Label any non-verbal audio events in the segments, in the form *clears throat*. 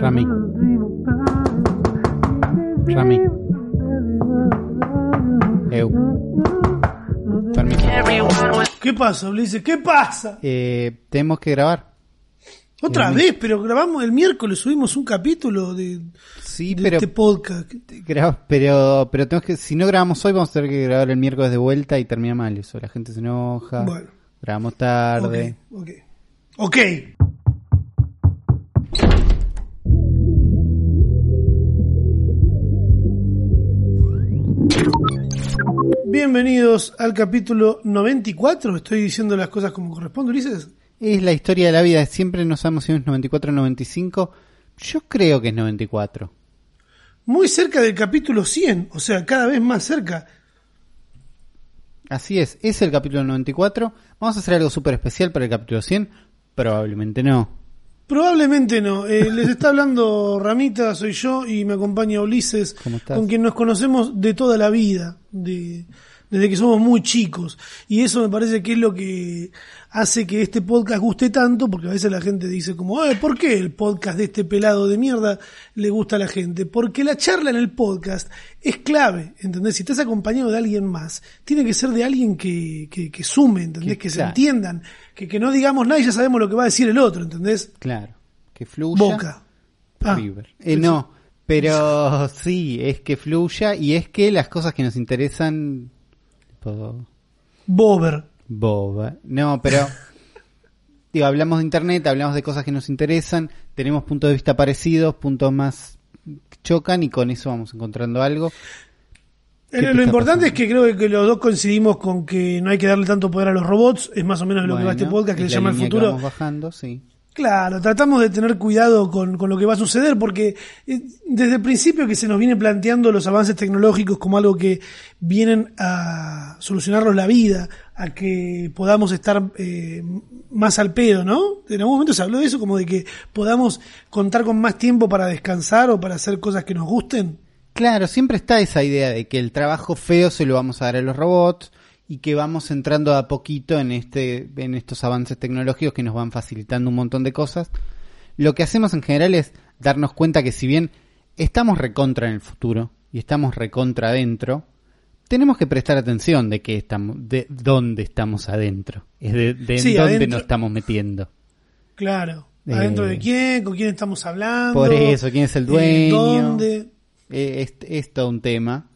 Rami. Rami. Eu. Permiso. ¿Qué pasa, Ulises? ¿Qué pasa? Eh, tenemos que grabar. Otra Eh, vez, pero grabamos el miércoles, subimos un capítulo de, Sí, de pero este podcast. Pero pero tenemos que si no grabamos hoy vamos a tener que grabar el miércoles de vuelta y termina mal eso la gente se enoja Bueno. grabamos tarde Ok, ok. Ok. Bienvenidos al capítulo 94. Estoy diciendo las cosas como corresponde, Ulises. es la historia de la vida siempre no sabemos si es 94 o 95 yo creo que es 94 Muy cerca del capítulo 100, o sea, cada vez más cerca. así es es el capítulo 94 vamos a hacer algo súper especial para el capítulo 100 probablemente no Probablemente no. Eh, les está hablando Ramita, soy yo, y me acompaña Ulises, con quien nos conocemos de toda la vida, de, desde que somos muy chicos. Y eso me parece que es lo que hace que este podcast guste tanto, porque a veces la gente dice como, "Eh, ¿por qué el podcast de este pelado de mierda le gusta a la gente? Porque la charla en el podcast es clave, ¿entendés? Si estás acompañado de alguien más, tiene que ser de alguien que, que, que sume, ¿entendés? Que- Que, se claro. entiendan, que, que no digamos nada y ya sabemos lo que va a decir el otro, ¿entendés? claro que fluya Boca. Ah. Eh, no, pero sí, es que fluya y es que las cosas que nos interesan... Bober. boba. No, pero... *laughs* digo, hablamos de internet, hablamos de cosas que nos interesan, tenemos puntos de vista parecidos, puntos más que chocan y con eso vamos encontrando algo. ¿Qué Eh, Lo importante pasando? es que creo que los dos coincidimos con que no hay que darle tanto poder a los robots, es más o menos lo que va este podcast que se la llama el futuro. Vamos bajando, sí. Claro, tratamos de tener cuidado con, con lo que va a suceder porque eh, desde el principio que se nos viene planteando los avances tecnológicos como algo que vienen a solucionarnos la vida, a que podamos estar eh, más al pedo, ¿no? En algún momento se habló de eso, como de que podamos contar con más tiempo para descansar o para hacer cosas que nos gusten. Claro, siempre está esa idea de que el trabajo feo se lo vamos a dar a los robots y que vamos entrando a poquito en este en estos avances tecnológicos que nos van facilitando un montón de cosas. Lo que hacemos en general es darnos cuenta que si bien estamos recontra en el futuro y estamos recontra adentro, tenemos que prestar atención de qué estamos de dónde estamos adentro, es de, de Sí, dónde adentro. nos estamos metiendo. Claro. Eh, ¿Adentro de quién? ¿Con quién estamos hablando? Por eso, quién es el dueño. ¿Dónde? Eh, es, es todo un tema.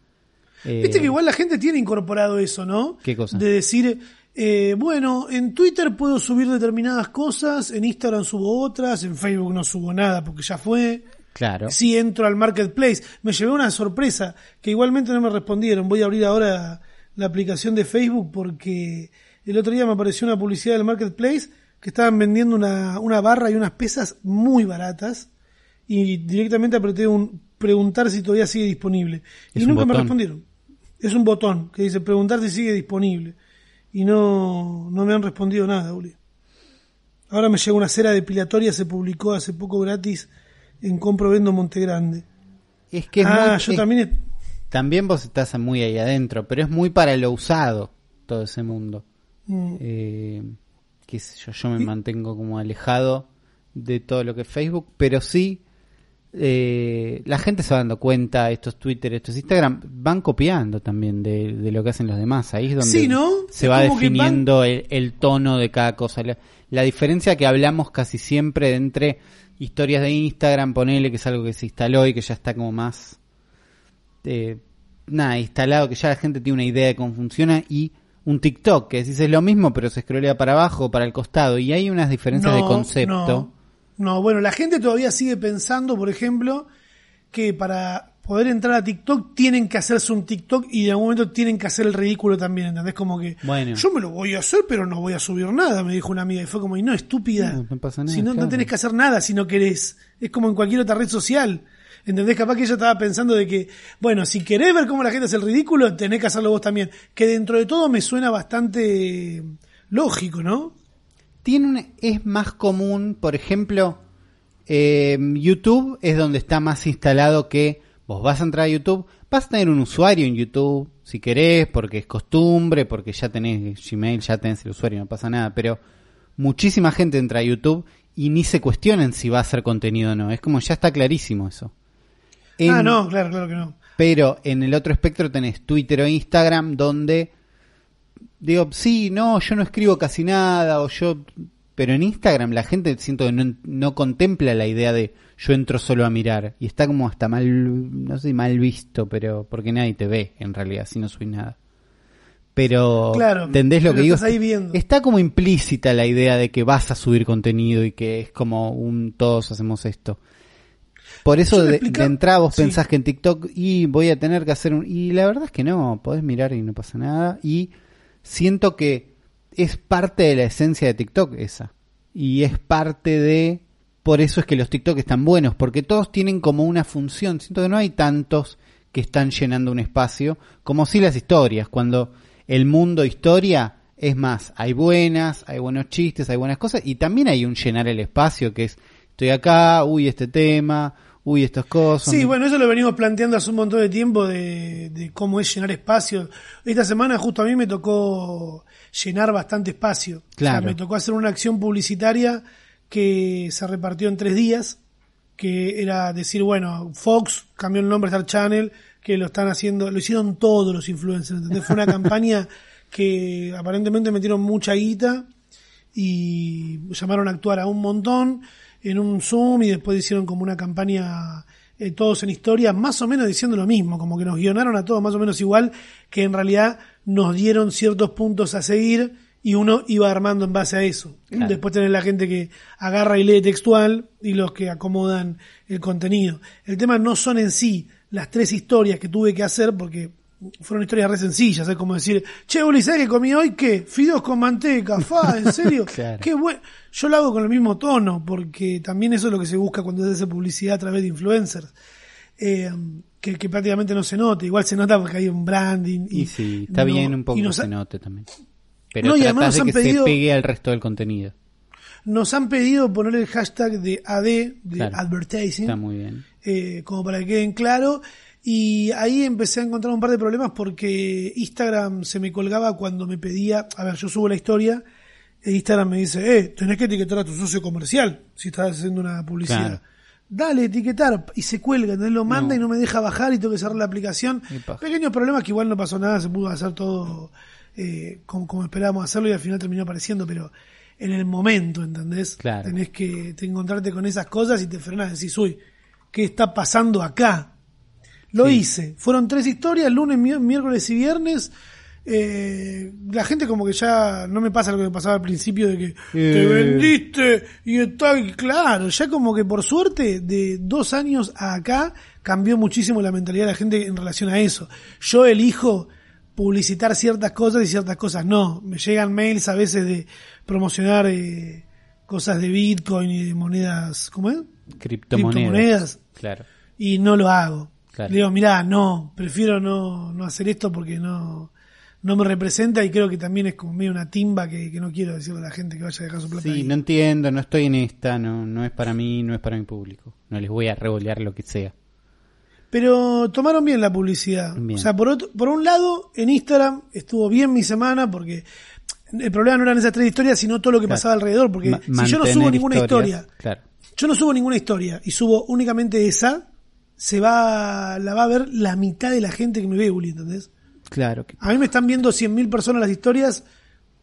Eh, Viste que igual la gente tiene incorporado eso, ¿no? ¿Qué cosa? De decir, eh, bueno, en Twitter puedo subir determinadas cosas, en Instagram subo otras, en Facebook no subo nada porque ya fue. Claro. Sí entro al marketplace. Me llevé una sorpresa que igualmente no me respondieron. Voy a abrir ahora la aplicación de Facebook porque el otro día me apareció una publicidad del marketplace que estaban vendiendo una, una barra y unas pesas muy baratas y directamente apreté un preguntar si todavía sigue disponible. Es y un nunca me respondieron. Es un botón que dice preguntar si sigue disponible. Y no, no me han respondido nada, Uli. Ahora me llega una cera depilatoria, se publicó hace poco gratis en Compro Vendo Monte Grande. Es que es ah, muy- yo es- también. También vos estás muy ahí adentro, pero es muy para lo usado todo ese mundo. mm, Eh, qué sé yo, yo me mantengo como alejado de todo lo que es Facebook, pero sí eh, la gente se va dando cuenta, estos Twitter, estos Instagram, van copiando también de, de lo que hacen los demás. Ahí es donde Sí, ¿no? se va van- definiendo el, el tono de cada cosa. La, la diferencia que hablamos casi siempre entre historias de Instagram, ponele que es algo que se instaló y que ya está como más eh, nada, instalado, que ya la gente tiene una idea de cómo funciona y un TikTok, que decís es lo mismo, pero se scrollea para abajo para el costado y hay unas diferencias de concepto. No, no, bueno, la gente todavía sigue pensando, por ejemplo, que para poder entrar a TikTok tienen que hacerse un TikTok y en algún momento tienen que hacer el ridículo también, ¿entendés? Como que Bueno. yo me lo voy a hacer, pero no voy a subir nada, me dijo una amiga. Y fue como, y no, estúpida. No, no pasa nada, si no, claro. no tenés que hacer nada si no querés. Es como en cualquier otra red social. ¿Entendés? Capaz que ella estaba pensando de que, bueno, si querés ver cómo la gente hace el ridículo, tenés que hacerlo vos también. Que dentro de todo me suena bastante lógico, ¿no? Tiene un- es más común, por ejemplo, eh, YouTube es donde está más instalado que vos vas a entrar a YouTube, vas a tener un usuario en YouTube, si querés, porque es costumbre, porque ya tenés Gmail, ya tenés el usuario, no pasa nada, pero muchísima gente entra a YouTube y ni se cuestionen si va a ser contenido o no. Es como ya está clarísimo eso. En- Ah, no, claro, claro que no. Pero en el otro espectro tenés Twitter o Instagram donde digo, sí, no, yo no escribo casi nada o yo... Pero en Instagram la gente siento que no, no contempla la idea de yo entro solo a mirar y está como hasta mal, no sé, mal visto, pero porque nadie te ve en realidad si no subís nada. Pero, Claro, ¿entendés lo pero que digo? estás ahí viendo. Está como implícita la idea de que vas a subir contenido y que es como un todos hacemos esto. Por eso de, de entrada vos Sí. pensás que en TikTok y voy a tener que hacer un... Y la verdad es que no, podés mirar y no pasa nada. Y siento que es parte de la esencia de TikTok esa. Y es parte de... Por eso es que los TikTok están buenos, porque todos tienen como una función. Siento que no hay tantos que están llenando un espacio, como si las historias, cuando el mundo historia es más, hay buenas, hay buenos chistes, hay buenas cosas, y también hay un llenar el espacio, que es, estoy acá, uy, este tema, uy, estas cosas. Sí, bueno, eso lo venimos planteando hace un montón de tiempo de, de cómo es llenar espacio. Esta semana justo a mí me tocó llenar bastante espacio. Claro. O sea, me tocó hacer una acción publicitaria que se repartió en tres días, que era decir, bueno, Fox cambió el nombre a Star Channel, que lo están haciendo, lo hicieron todos los influencers, ¿entendés? Fue una *laughs* campaña que aparentemente metieron mucha guita y llamaron a actuar a un montón en un Zoom y después hicieron como una campaña eh, todos en historia, más o menos diciendo lo mismo, como que nos guionaron a todos más o menos igual, que en realidad nos dieron ciertos puntos a seguir y uno iba armando en base a eso. Claro. Después tenés la gente que agarra y lee textual y los que acomodan el contenido. El tema no son en sí las tres historias que tuve que hacer porque fueron historias re sencillas, es como decir, che, Uli, ¿sabes qué comí hoy? ¿Qué? Fideos con manteca, fa, ¿en *laughs* serio? Claro. Qué bueno. Yo lo hago con el mismo tono, porque también eso es lo que se busca cuando se hace publicidad a través de influencers. Eh, que, que prácticamente no se note, igual se nota porque hay un branding. Y, Y sí, está no- bien un poco que se note también. Pero No, y además de que pedido- se pegue al resto del contenido. nos han pedido poner el hashtag de AD, de Claro. advertising, Está muy bien. eh, como para que queden claro. Y ahí empecé a encontrar un par de problemas porque Instagram se me colgaba cuando me pedía, a ver, yo subo la historia, e Instagram me dice, eh, tenés que etiquetar a tu socio comercial si estás haciendo una publicidad. Claro. Dale, etiquetar, y se cuelga, entonces lo manda No. y no me deja bajar y tengo que cerrar la aplicación. Pequeños problemas que igual no pasó nada, se pudo hacer todo eh, como, como esperábamos hacerlo y al final terminó apareciendo, pero en el momento, ¿entendés? Claro. Tenés que te encontrarte con esas cosas y te frenás, decís, uy, ¿qué está pasando acá? Lo Sí. hice. Fueron tres historias, lunes, mi- miércoles y viernes. Eh, la gente como que ya no me pasa lo que me pasaba al principio de que te Eh. vendiste y está claro, ya como que por suerte de dos años a acá cambió muchísimo la mentalidad de la gente en relación a eso. Yo elijo publicitar ciertas cosas y ciertas cosas no. Me llegan mails a veces de promocionar eh, cosas de Bitcoin y de monedas, ¿cómo es? Criptomonedas. Criptomonedas Claro. y no lo hago. Claro. Le digo, mirá, no, prefiero no, no hacer esto porque no, no me representa y creo que también es como medio una timba que, que no quiero decirle a la gente que vaya a dejar su plata Sí, ahí. no entiendo, no estoy en esta, no, no es para mí, no es para mi público. No les voy a revolear lo que sea. Pero tomaron bien la publicidad. Bien. O sea, por, otro, por un lado, en Instagram estuvo bien mi semana porque el problema no eran esas tres historias, sino todo lo que Claro. pasaba alrededor. Porque Ma- si yo no subo ninguna historia, Claro. yo no subo ninguna historia y subo únicamente esa, se va, la va a ver la mitad de la gente que me ve, Uli, ¿entendés? Claro. que- A mí me están viendo 100.000 personas las historias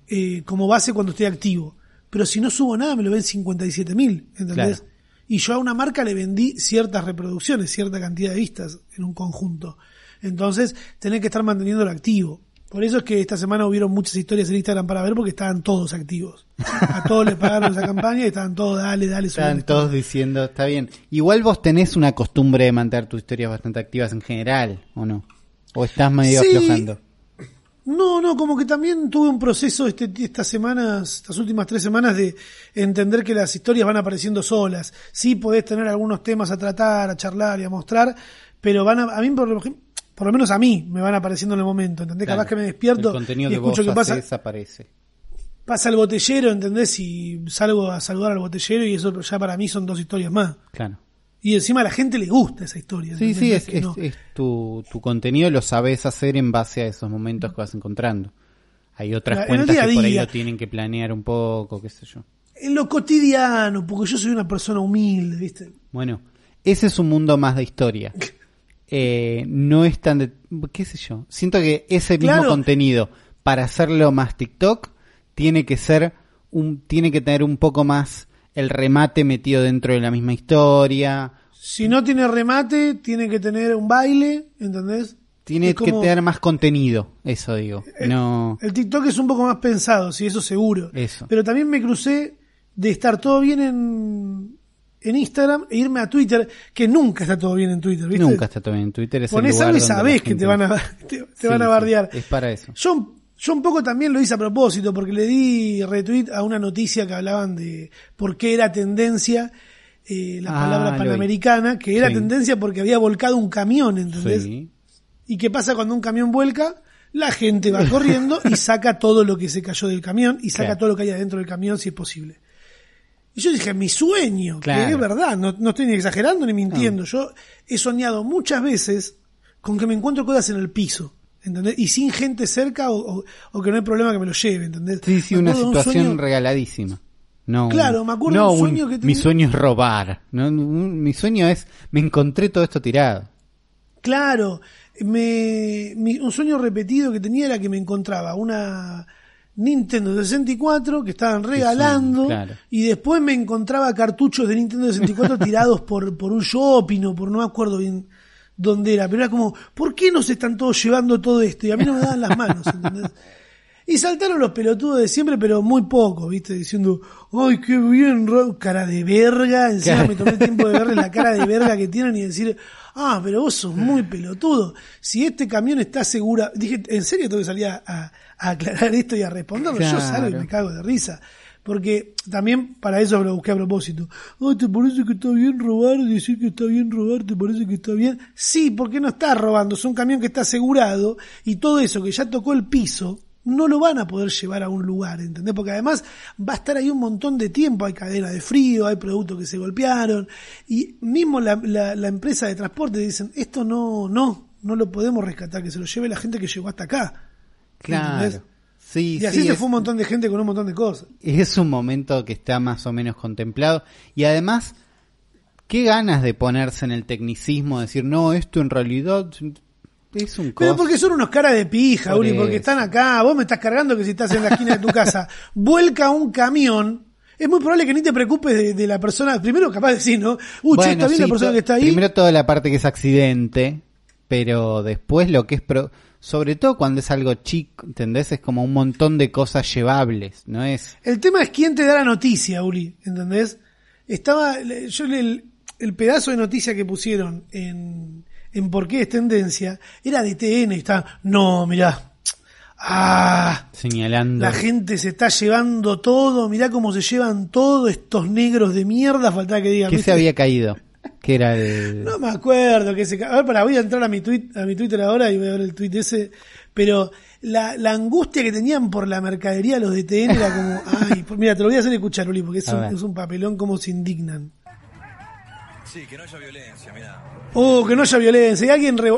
eh, como base cuando estoy activo. Pero si no subo nada, me lo ven 57.000, ¿entendés? Claro. Y yo a una marca le vendí ciertas reproducciones, cierta cantidad de vistas en un conjunto. Entonces, tenés que estar manteniéndolo activo. Por eso es que esta semana hubieron muchas historias en Instagram para ver porque estaban todos activos. A todos les pagaron esa campaña y estaban todos, dale, dale, Estaban todos diciendo, está bien. Igual vos tenés una costumbre de mantener tus historias bastante activas en general, ¿o no? ¿O estás medio Sí. aflojando? No, no, como que también tuve un proceso este, estas semanas, estas últimas tres semanas de entender que las historias van apareciendo solas. Sí podés tener algunos temas a tratar, a charlar y a mostrar, pero van a, a mí por, lo- por lo menos a mí me van apareciendo en el momento, ¿entendés? Claro. Capaz que me despierto El contenido y escucho que pasa, haces aparece. pasa el botellero, ¿entendés? Y salgo a saludar al botellero y eso ya para mí son dos historias más. Claro. Y encima a la gente le gusta esa historia. Sí, ¿entendés? sí, es, que es, no. es tu, tu contenido lo sabes hacer en base a esos momentos que vas encontrando. Hay otras Claro, cuentas que por ahí lo tienen que planear un poco, qué sé yo. en lo cotidiano, porque yo soy una persona humilde, ¿viste? Bueno, ese es un mundo más de historia. *laughs* Eh, no es tan de, qué sé yo. Siento que ese mismo contenido para hacerlo más TikTok tiene que ser un, tiene que tener un poco más el remate metido dentro de la misma historia. Si no tiene remate, tiene que tener un baile, ¿entendés? Tiene como- que tener más contenido, eso digo. No, El TikTok es un poco más pensado, sí, eso seguro. Eso. Pero también me crucé de estar todo bien en, en Instagram e irme a Twitter, que nunca está todo bien en Twitter, ¿viste? nunca está todo bien en Twitter. Es Ponés algo y sabés que *laughs* te van a, te, te Sí, van a bardear. es para eso. Yo, yo un poco también lo hice a propósito, porque le di retweet a una noticia que hablaban de por qué era tendencia eh, la Ah, palabra panamericana, que era Sí. tendencia porque había volcado un camión, ¿entendés? Sí. ¿Y qué pasa cuando un camión vuelca? La gente va corriendo y saca todo lo que se cayó del camión y saca Claro. todo lo que hay adentro del camión si es posible. Y yo dije, mi sueño, Claro. que es verdad, no, no estoy ni exagerando ni mintiendo. Yo he soñado muchas veces con que me encuentro cosas en el piso, ¿entendés? Y sin gente cerca o, o- o que no hay problema que me lo lleve, ¿entendés? Sí, sí, una un situación sueño- regaladísima. No, Claro, me acuerdo no de un sueño que Mi tenía- sueño es robar. No, un- mi sueño es, me encontré todo esto tirado. Claro, me, mi- un sueño repetido que tenía era que me encontraba una Nintendo 64 que estaban regalando claro. y después me encontraba cartuchos de Nintendo 64 *laughs* tirados por, por un shopping o por no me acuerdo bien dónde era, pero era como, ¿por qué nos están todos llevando todo esto? Y a mí no me daban las manos, *laughs* ¿entendés? Y saltaron los pelotudos de siempre, pero muy poco, ¿viste? Diciendo, ¡ay, qué bien! Ra-". Cara de verga. Encima me tomé tiempo de verle la cara de verga que tienen y decir, ah, pero vos sos muy pelotudo. Si este camión está segura. Dije, ¿en serio tengo que salir a, a- a aclarar *laughs* esto y a responderlo? Yo salgo y me cago de risa. Porque también para eso lo busqué a propósito. Ay, ¿te parece que está bien robar? Decir que está bien robar, ¿te parece que está bien? Sí, porque no está robando. Es un camión que está asegurado y todo eso que ya tocó el piso, no lo van a poder llevar a un lugar, ¿entendés? Porque además va a estar ahí un montón de tiempo, hay cadena de frío, hay productos que se golpearon, y mismo la, la- la empresa de transporte dicen, esto no, no, no lo podemos rescatar, que se lo lleve la gente que llegó hasta acá. Claro. Sí, Y así sí, se es, fue un montón de gente con un montón de cosas. es un momento que está más o menos contemplado. Y además, qué ganas de ponerse en el tecnicismo, decir, no, esto en realidad es un Pero porque son unos caras de pija, Por Uli, porque están acá, vos me estás cargando que si estás en la esquina de tu casa, *laughs* vuelca un camión, es muy probable que ni te preocupes de, de la persona, primero capaz de decir, ¿no? Uy, che, Bueno, está bien sí, la persona que está ahí. Primero toda la parte que es accidente, pero después lo que es... Pro sobre todo cuando es algo chico, ¿entendés? Es como un montón de cosas llevables, ¿no es? El tema es quién te da la noticia, Uli, ¿entendés? Estaba, yo el, el pedazo de noticia que pusieron en, en por qué es tendencia era de TN y estaba, no, mirá, ah, Señalando... la gente se está llevando todo, mirá cómo se llevan todo estos negros de mierda, faltaba que digan. ¿Qué ¿viste? se había caído? Que era el... No me acuerdo que se ca- A ver, para, voy a entrar a mi tweet, a mi Twitter ahora y voy a ver el tweet ese. Pero la, la angustia que tenían por la mercadería los de TN era como, *laughs* ay, pues mira, te lo voy a hacer escuchar, Uli, porque es, un, es un papelón como se indignan. Sí, que no haya violencia, mira. Oh, que no haya violencia. Y alguien re-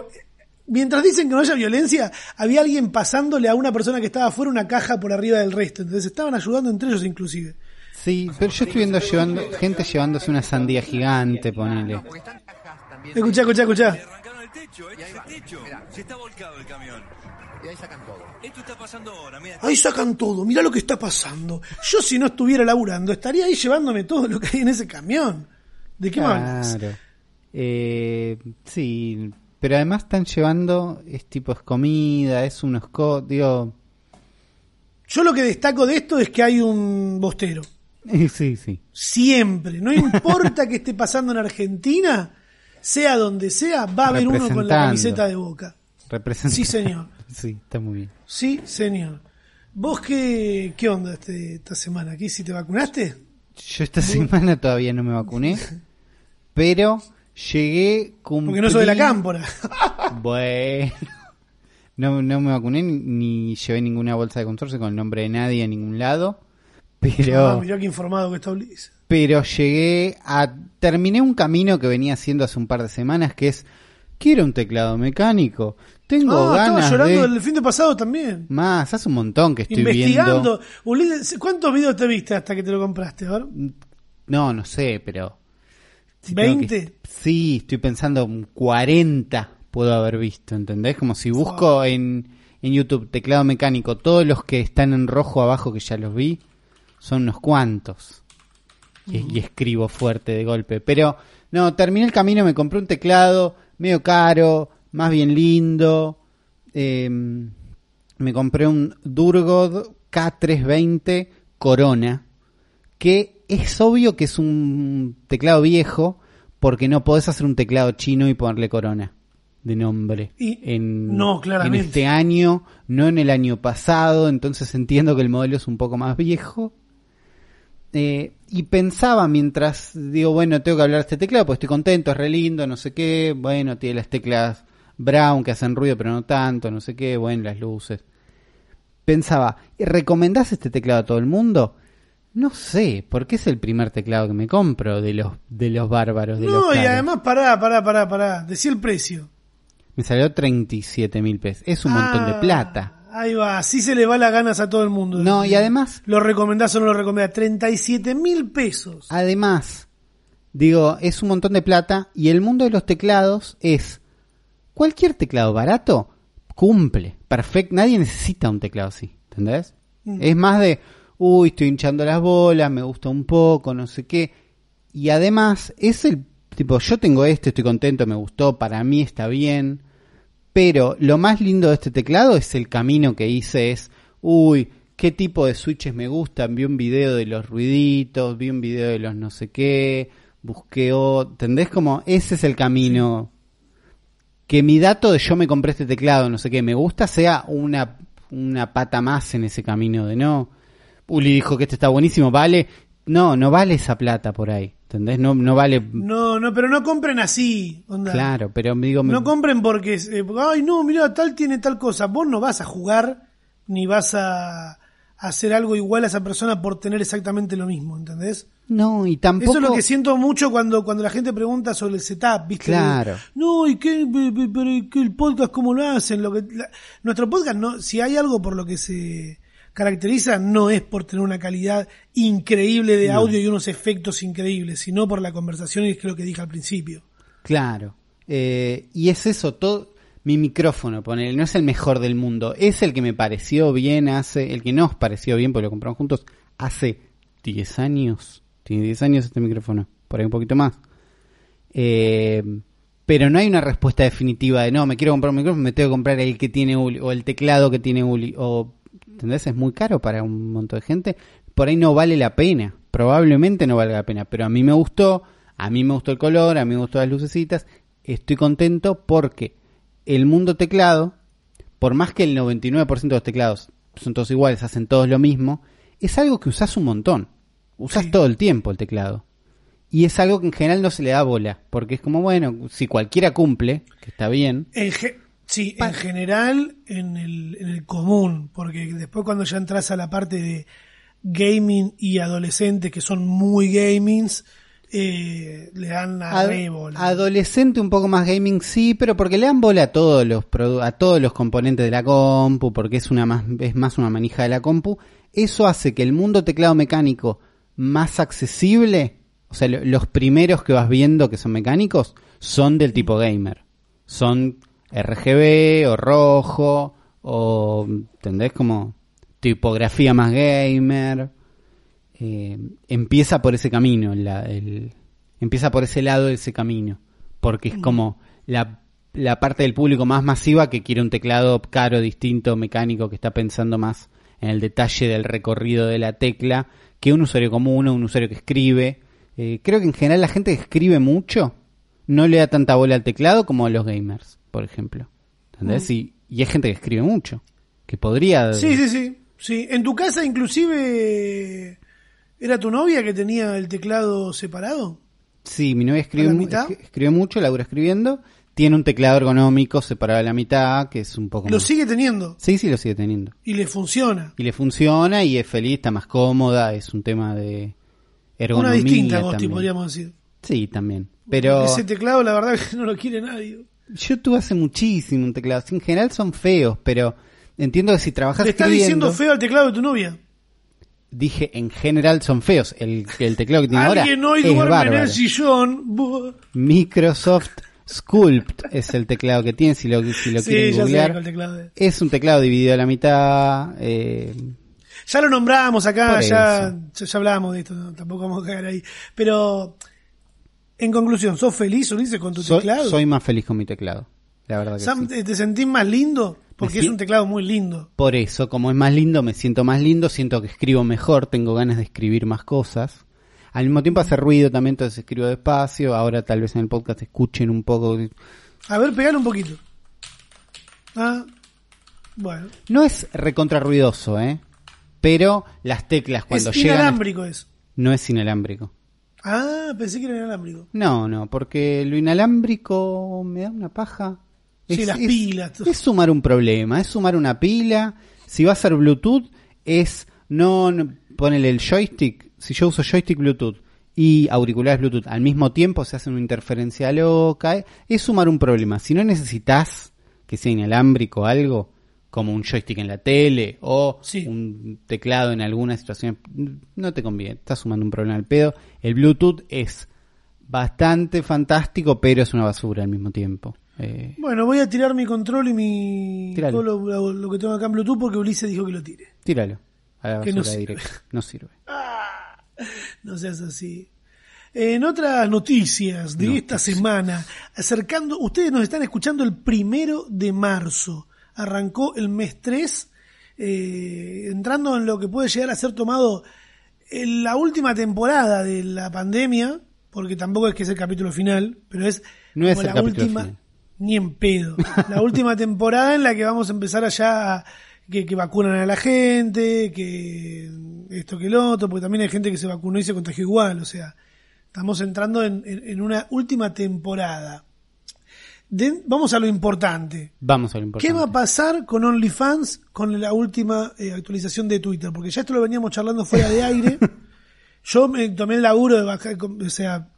Mientras dicen que no haya violencia, había alguien pasándole a una persona que estaba afuera una caja por arriba del resto. Entonces estaban ayudando entre ellos inclusive. Sí, pero yo estoy viendo llevando, gente llevándose una sandía gigante, ponele. Techo, este Y ahí es va. el techo. Mirá. Se está volcado el camión. Y ahí sacan todo. Esto está pasando ahora, mira. Ahí sacan todo, mirá lo que está pasando. Yo si no estuviera laburando, estaría ahí llevándome todo lo que hay en ese camión. ¿De qué me hablas? Claro. Eh, sí, pero además están llevando, es tipo, es comida, es unos co... Digo, Yo lo que destaco de esto es que hay un bostero. Sí, sí. Siempre. No importa que esté *laughs* pasando en Argentina, sea donde sea, va a haber uno con la camiseta de boca. Sí, señor. *laughs* Sí, está muy bien. Sí, señor. ¿Vos qué, qué onda este, esta semana? ¿Qué si te vacunaste? Yo esta semana todavía no me vacuné, pero llegué cumplí... Porque no soy de la cámpora. *laughs* Bueno. No, no me vacuné ni, ni llevé ninguna bolsa de consorcio con el nombre de nadie a ningún lado. Pero, Ah, mirá qué informado que está Ulises. pero llegué a... Terminé un camino que venía haciendo hace un par de semanas que es... Quiero un teclado mecánico. Tengo Ah, estaba ganas llorando de... el fin de pasado también. Más, hace un montón que estoy Investigando. viendo. Ulises, ¿Cuántos videos te viste hasta que te lo compraste? A ver. No, no sé, pero... si tengo que- ¿20? Sí, estoy pensando un 40 puedo haber visto, ¿entendés? Como si busco en, en YouTube teclado mecánico, todos los que están en rojo abajo que ya los vi, son unos cuantos. Y, y escribo fuerte de golpe. Pero, no, terminé el camino, me compré un teclado medio caro, más bien lindo. eh, me compré un Durgod K320 Corona, que es obvio que es un teclado viejo, porque no podés hacer un teclado chino y ponerle Corona de nombre. Y- en, no, claramente. en este año, no en el año pasado, entonces entiendo que el modelo es un poco más viejo. Eh, y pensaba mientras digo, bueno, tengo que hablar de este teclado, pues estoy contento, es re lindo, no sé qué, bueno, tiene las teclas brown que hacen ruido, pero no tanto, no sé qué, bueno, las luces. Pensaba, ¿recomendás este teclado a todo el mundo? No sé, porque es el primer teclado que me compro de los de los bárbaros de los No, y caros. además, pará, pará, pará, pará. Decía el precio. Me salió 37 mil pesos. Es un montón de Ah, plata. Ahí va, así se le va las ganas a todo el mundo. No, y además, ¿Lo recomendás o no lo recomendás? 37 mil pesos. además, digo, es un montón de plata y el mundo de los teclados es cualquier teclado barato cumple, perfecto, nadie necesita un teclado así, ¿entendés? Mm. Es más de, uy, estoy hinchando las bolas, me gusta un poco, no sé qué. Y además, es el tipo, yo tengo este, estoy contento, me gustó, para mí está bien. Pero lo más lindo de este teclado es el camino que hice, es, uy, qué tipo de switches me gustan, vi un video de los ruiditos, vi un video de los no sé qué, busqué, o- ¿entendés? Como ese es el camino. Que mi dato de yo me compré este teclado, no sé qué, me gusta, sea una, una pata más en ese camino de no. Uli dijo que este está buenísimo, vale. No, no vale esa plata por ahí, ¿entendés? No, no vale. No, no, pero no compren así. onda. Claro, pero digo, me- No compren porque, eh, ay, no, mira, tal tiene tal cosa. Vos no vas a jugar ni vas a, hacer algo igual a esa persona por tener exactamente lo mismo, ¿entendés? no, y tampoco. Eso es lo que siento mucho cuando, cuando la gente pregunta sobre el setup, ¿viste? Claro. No, ¿y qué, pe- pe- pero ¿y qué el podcast cómo lo hacen? Lo que, la- nuestro podcast, no, si hay algo por lo que se caracteriza, no es por tener una calidad increíble de audio y unos efectos increíbles, sino por la conversación y es lo que dije al principio. Claro. Eh, y es eso, todo. Mi micrófono, ponele, no es el mejor del mundo. Es el que me pareció bien hace. El que nos pareció bien, porque lo compramos juntos hace 10 años. Tiene 10 años este micrófono. Por ahí un poquito más. Eh, pero no hay una respuesta definitiva de no, me quiero comprar un micrófono, me tengo que comprar el que tiene Uli, o el teclado que tiene Uli, o, ¿entendés? Es muy caro para un montón de gente, por ahí no vale la pena, probablemente no valga la pena, pero a mí me gustó, a mí me gustó el color, a mí me gustó las lucecitas, estoy contento porque el mundo teclado, por más que el 99% de los teclados son todos iguales, hacen todos lo mismo, es algo que usás un montón, usás Sí. todo el tiempo el teclado. Y es algo que en general no se le da bola, porque es como, bueno, si cualquiera cumple, que está bien, En ge- sí, en general, en el, en el común, porque después cuando ya entras a la parte de gaming y adolescentes que son muy gamings, eh, le dan a Ad- bola. adolescente un poco más gaming sí, pero porque le dan bola a todos los a todos los componentes de la compu, porque es una más es más una manija de la compu, eso hace que el mundo teclado mecánico más accesible, o sea, lo- los primeros que vas viendo que son mecánicos son del tipo gamer. Son RGB o rojo o ¿entendés? como tipografía más gamer eh, empieza por ese camino, la- el- empieza por ese lado de ese camino, porque es como la, la parte del público más masiva que quiere un teclado caro, distinto, mecánico, que está pensando más en el detalle del recorrido de la tecla, que un usuario común o un usuario que escribe. Eh, creo que en general la gente que escribe mucho no le da tanta bola al teclado como a los gamers, por ejemplo. ¿Entendés? Y, y hay gente que escribe mucho, que podría... Sí, sí, sí, sí. En tu casa inclusive era tu novia que tenía el teclado separado. Sí, mi novia escribe, ¿A la mu- mitad? es- escribe mucho, Laura escribiendo. Tiene un teclado ergonómico separado a la mitad, que es un poco Lo más- sigue teniendo Sí, sí, lo sigue teniendo. y le funciona. Y le funciona y es feliz, está más cómoda, es un tema de ergonomía Una distinta, Gosti, podríamos decir. Sí, también. Pero Ese teclado, la verdad, *laughs* que no lo quiere nadie. Yo tuve hace muchísimo un teclado. En general son feos, pero entiendo que si trabajas ¿Le estás diciendo feo al teclado de tu novia? Dije, en general son feos. El, el teclado que tiene ahora Alguien hoy es duerme en el sillón. Microsoft Sculpt es el teclado que tiene, si lo, si lo Sí, quieren googlear. teclado es. Es un teclado dividido a la mitad. eh, Ya lo nombramos acá, ya, ya, ya hablábamos de esto, no, tampoco vamos a caer ahí. Pero, en conclusión, ¿sos feliz, Ulises, con tu soy, teclado? soy más feliz con mi teclado. La verdad que Sam, sí. ¿te, sentís más lindo? Porque Me es si- un teclado muy lindo. Por eso, como es más lindo, me siento más lindo, siento que escribo mejor, tengo ganas de escribir más cosas. Al mismo tiempo hace ruido también, entonces escribo despacio. Ahora tal vez en el podcast escuchen un poco. A ver, pegale un poquito. Ah, bueno. No es recontra ruidoso, ¿eh? Pero las teclas cuando es llegan... a- inalámbrico es. No es inalámbrico. Ah, pensé que era inalámbrico. No, no, porque lo inalámbrico me da una paja. Sí, las pilas. Es sumar un problema, es sumar una pila. Si va a ser Bluetooth, es no, no ponele el joystick. Si yo uso joystick Bluetooth y auriculares Bluetooth al mismo tiempo, se hace una interferencia loca. Es sumar un problema. Si no necesitas que sea inalámbrico algo, como un joystick en la tele o Sí. un teclado en alguna situación, no te conviene. Estás sumando un problema al pedo. El Bluetooth es bastante fantástico, pero es una basura al mismo tiempo. Eh, Bueno, voy a tirar mi control y mi todo lo, que tengo acá en Bluetooth porque Ulises dijo que lo tire. tíralo a la Que no basura sirve. directa. No sirve. *laughs* No seas así. En otras noticias de esta semana, acercando, ustedes nos están escuchando el primero de marzo. Arrancó el mes 3, eh, entrando en lo que puede llegar a ser tomado en la última temporada de la pandemia, porque tampoco es que es el capítulo final, pero es, No es como el la última, final. ni en pedo. La última temporada en la que vamos a empezar allá a- que, que vacunan a la gente, que esto que el otro, porque también hay gente que se vacunó y se contagió igual, o sea, estamos entrando en, en- en una última temporada. De- vamos a lo importante. Vamos a lo importante. ¿Qué va a pasar con OnlyFans con la última eh, actualización de Twitter? Porque ya esto lo veníamos charlando fuera de aire. *laughs* Yo me tomé el laburo de bajar, o sea,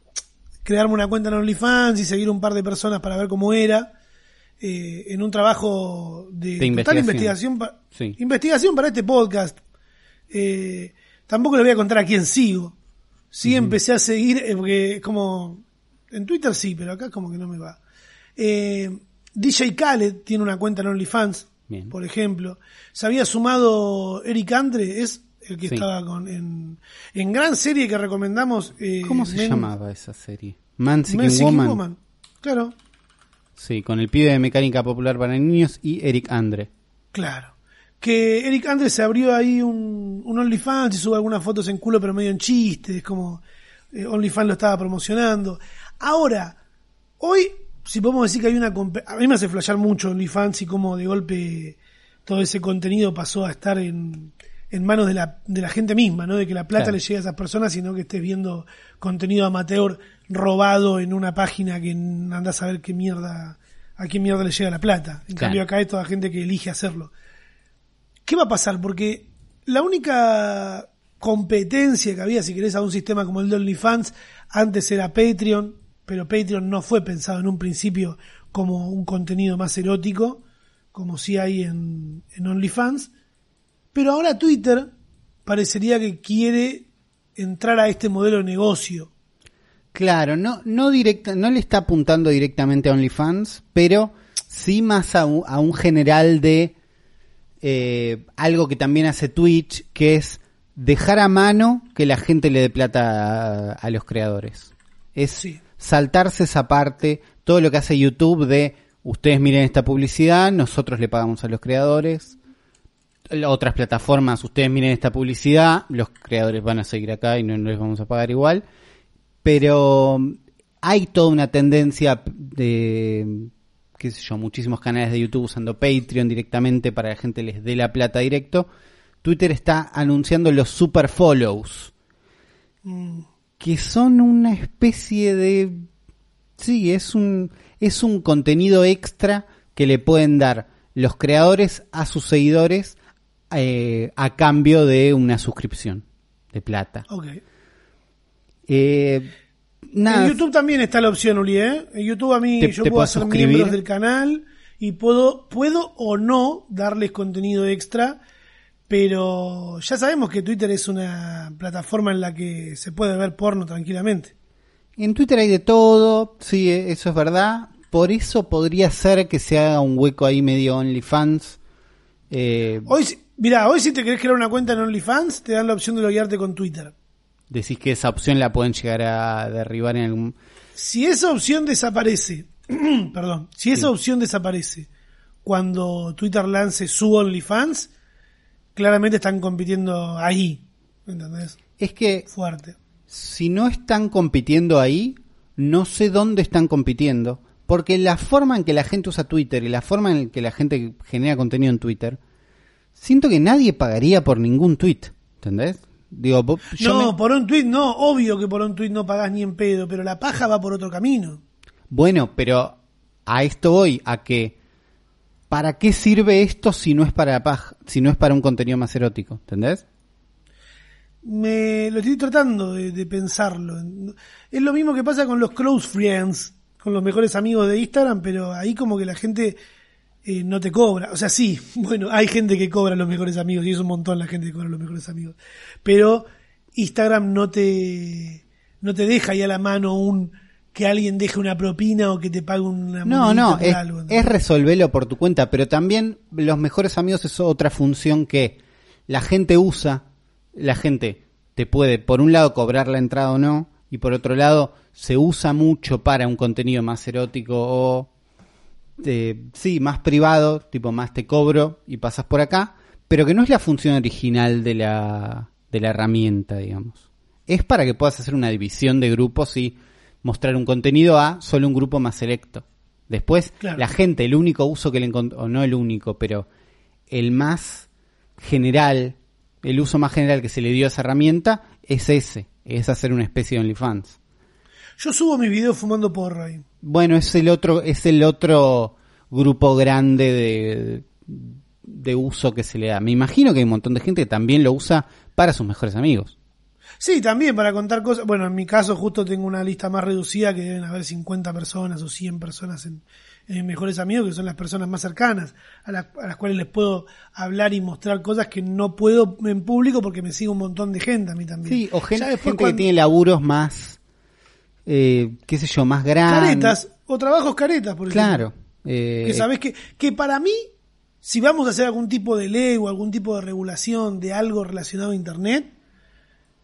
crearme una cuenta en OnlyFans y seguir un par de personas para ver cómo era. eh, en un trabajo de, De total investigación. investigación, pa- Sí. investigación para este podcast. Eh, tampoco les voy a contar a quién sigo. Sí empecé a seguir, eh, porque como en Twitter sí, pero acá como que no me va. Eh, DJ Khaled tiene una cuenta en OnlyFans, Bien. por ejemplo. Se había sumado Eric Andre, es el que Sí. estaba con en, en gran serie que recomendamos. eh, ¿Cómo se Men- llamaba esa serie? Man Seeking Woman. Woman. Claro, Sí, con el pibe de mecánica popular para niños y Eric Andre. claro. Que Eric Andre se abrió ahí un, un OnlyFans y sube algunas fotos en culo, pero medio en chiste. Es como eh, OnlyFans lo estaba promocionando. Ahora, hoy, si podemos decir que hay una. A mí me hace flashear mucho OnlyFans y cómo de golpe todo ese contenido pasó a estar en, en manos de la, de la gente misma, ¿no? De que la plata Claro. le llegue a esas personas, sino que estés viendo contenido amateur robado en una página que anda a saber qué mierda, a qué mierda le llega la plata. En Claro. cambio acá hay toda gente que elige hacerlo. ¿Qué va a pasar? Porque la única competencia que había, si querés, a un sistema como el de OnlyFans, antes era Patreon, pero Patreon no fue pensado en un principio como un contenido más erótico, como si hay en, en OnlyFans. Pero ahora Twitter parecería que quiere entrar a este modelo de negocio. Claro, no, no directa, no le está apuntando directamente a OnlyFans, pero sí más a un, a un general de eh, algo que también hace Twitch, que es dejar a mano que la gente le dé plata a, a los creadores. Es Sí. Saltarse esa parte, todo lo que hace YouTube de ustedes miren esta publicidad, nosotros le pagamos a los creadores. Otras plataformas, ustedes miren esta publicidad, los creadores van a seguir acá y no les vamos a pagar igual pero hay toda una tendencia de, qué sé yo, muchísimos canales de YouTube usando Patreon directamente para que la gente les dé la plata directo. Twitter está anunciando los super follows, Mm, que son una especie de, sí, es un, es un contenido extra que le pueden dar los creadores a sus seguidores eh, a cambio de una suscripción de plata. ok. Eh, Nada, En YouTube también está la opción, Uli, ¿eh? En YouTube a mí Te- yo te puedo puedes ser suscribir. miembro del canal y puedo, puedo o no darles contenido extra, pero ya sabemos que Twitter es una plataforma en la que se puede ver porno tranquilamente. En Twitter hay de todo, sí, eh, eso es verdad. Por eso podría ser que se haga un hueco ahí medio OnlyFans. Eh, Hoy, mirá, hoy si te querés crear una cuenta en OnlyFans, te dan la opción de loguearte con Twitter. decís que esa opción la pueden llegar a derribar en algún... Si esa opción desaparece, *clears throat* perdón, si esa opción desaparece cuando Twitter lance su OnlyFans, claramente están compitiendo ahí, ¿entendés? Es que Fuerte. si no están compitiendo ahí, no sé dónde están compitiendo. Porque la forma en que la gente usa Twitter y la forma en que la gente genera contenido en Twitter, siento que nadie pagaría por ningún tweet. ¿Entendés? Digo, yo no, me- por un tweet no, obvio que por un tweet no pagás ni en pedo, pero la paja va por otro camino. Bueno, pero a esto voy, a que ¿para qué sirve esto si no es para paj- si no es para un contenido más erótico? ¿Entendés? Me lo estoy tratando de, de pensarlo. Es lo mismo que pasa con los close friends, con los mejores amigos de Instagram, pero ahí como que la gente eh, no te cobra. O sea, sí, *laughs* bueno, hay gente que cobra los mejores amigos y es un montón la gente que cobra los mejores amigos. Pero Instagram no te no te deja ahí a la mano un que alguien deje una propina o que te pague una No, no, por es, algo, es ¿entendés? resolverlo por tu cuenta, pero también los mejores amigos es otra función que la gente usa, la gente te puede por un lado cobrar la entrada o no, y por otro lado se usa mucho para un contenido más erótico o eh, sí, más privado, tipo más te cobro y pasas por acá, pero que no es la función original de la, de la herramienta, digamos. Es para que puedas hacer una división de grupos y mostrar un contenido a solo un grupo más selecto. Después, Claro. la gente, el único uso que le encontró, o no el único, pero el más general, el uso más general que se le dio a esa herramienta es ese, es hacer una especie de OnlyFans. Yo subo mis videos fumando porro ahí. Bueno, es el otro, es el otro grupo grande de, de uso que se le da. Me imagino que hay un montón de gente que también lo usa para sus mejores amigos. Sí, también para contar cosas. Bueno, en mi caso justo tengo una lista más reducida que deben haber 50 personas o 100 personas en, mejores amigos, que son las personas más cercanas, a, la- a las cuales les puedo hablar y mostrar cosas que no puedo en público porque me sigue un montón de gente a mí también. Sí, o gente, gente que tiene laburos más, eh, qué sé yo, más grandes. Caretas, o trabajos caretas, por ejemplo. Claro. eh, Que sabes que, que para mí, si vamos a hacer algún tipo de ley o algún tipo de regulación de algo relacionado a Internet,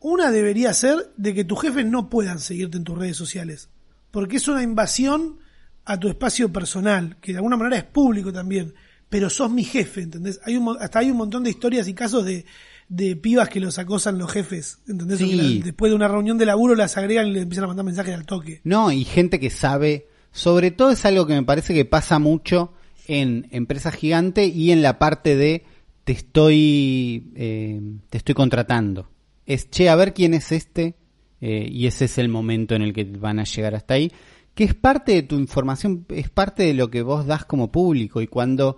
una debería ser de que tus jefes no puedan seguirte en tus redes sociales. Porque es una invasión a tu espacio personal, que de alguna manera es público también. Pero sos mi jefe, ¿entendés? Hay un, hasta hay un montón de historias y casos de, de pibas que los acosan los jefes, ¿entendés? Que Sí. la- después de una reunión de laburo las agregan y le empiezan a mandar mensajes al toque. No, y gente que sabe, sobre todo es algo que me parece que pasa mucho en empresas gigantes y en la parte de te estoy, eh, te estoy contratando. Es, che, a ver quién es este, eh, y ese es el momento en el que van a llegar hasta ahí, que es parte de tu información, es parte de lo que vos das como público y cuando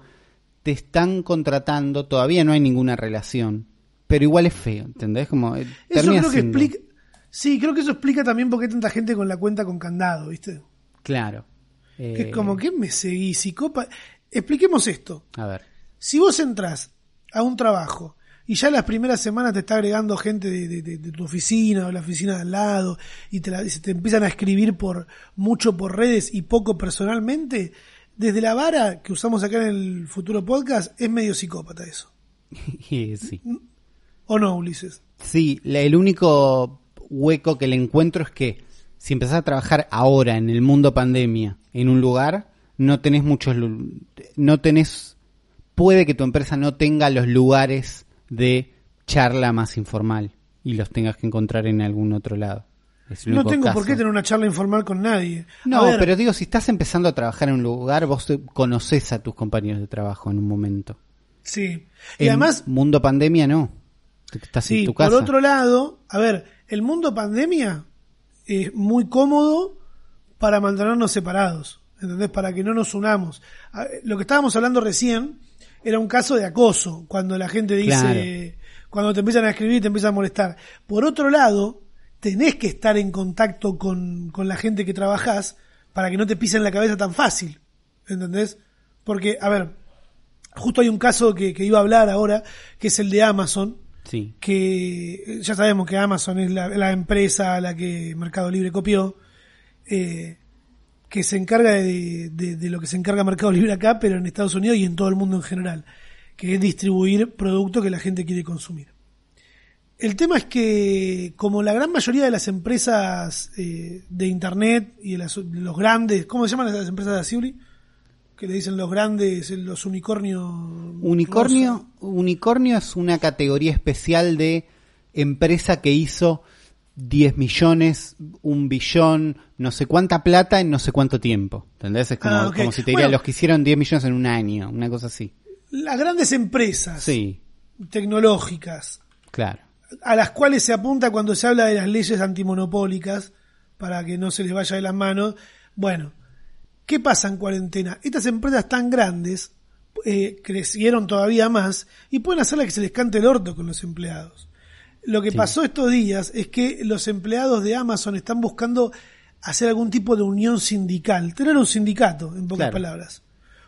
te están contratando todavía no hay ninguna relación, pero igual es feo, ¿entendés? Como, eh, Eso creo que siendo- explica. Sí, creo que eso explica también por qué tanta gente con la cuenta con candado, ¿viste? Claro. Que Eh, es como, ¿qué me seguís? Psicopa. Expliquemos esto. A ver. Si vos entras a un trabajo y ya las primeras semanas te está agregando gente de, de- de- de tu oficina o la oficina de al lado y te, la- te empiezan a escribir por mucho por redes y poco personalmente, desde la vara que usamos acá en el futuro podcast, es medio psicópata eso. *laughs* sí. ¿O no, Ulises? Sí, el único hueco que le encuentro es que si empezás a trabajar ahora en el mundo pandemia en un lugar, no tenés muchos, no tenés, puede que tu empresa no tenga los lugares de charla más informal y los tengas que encontrar en algún otro lado. No tengo por qué tener una charla informal con nadie. No, pero digo, si estás empezando a trabajar en un lugar, vos conoces a tus compañeros de trabajo en un momento. Sí. Y En además, mundo pandemia no. Estás Sí, en tu por casa. otro lado, a ver, el mundo pandemia es muy cómodo para mantenernos separados, ¿entendés? Para que no nos unamos. Lo que estábamos hablando recién era un caso de acoso, cuando la gente dice, cuando te empiezan a escribir y te empiezan a molestar. Por otro lado, tenés que estar en contacto con, con la gente que trabajás para que no te pisen la cabeza tan fácil. ¿Entendés? Porque, a ver, justo hay un caso que, que iba a hablar ahora, que es el de Amazon, Sí. que ya sabemos que Amazon es la, la empresa a la que Mercado Libre copió, eh, que se encarga de, de- de lo que se encarga Mercado Libre acá, pero en Estados Unidos y en todo el mundo en general, que es distribuir productos que la gente quiere consumir. El tema es que, como la gran mayoría de las empresas eh, de Internet y de, las- de los grandes, ¿cómo se llaman las empresas de Asiuli? Que le dicen los grandes, los unicornios. Unicornio, unicornio es una categoría especial de empresa que hizo 10 millones, un billón, no sé cuánta plata en no sé cuánto tiempo. ¿Entendés? Es como, Ah, como si te diría Bueno. los que hicieron 10 millones en un año, una cosa así. Las grandes empresas Sí, tecnológicas claro. a las cuales se apunta cuando se habla de las leyes antimonopólicas para que no se les vaya de las manos. Bueno, ¿qué pasa en cuarentena? Estas empresas tan grandes eh, crecieron todavía más y pueden hacerle que se les cante el orto con los empleados. Lo que Sí. pasó estos días es que los empleados de Amazon están buscando hacer algún tipo de unión sindical, tener un sindicato, en pocas Claro. palabras.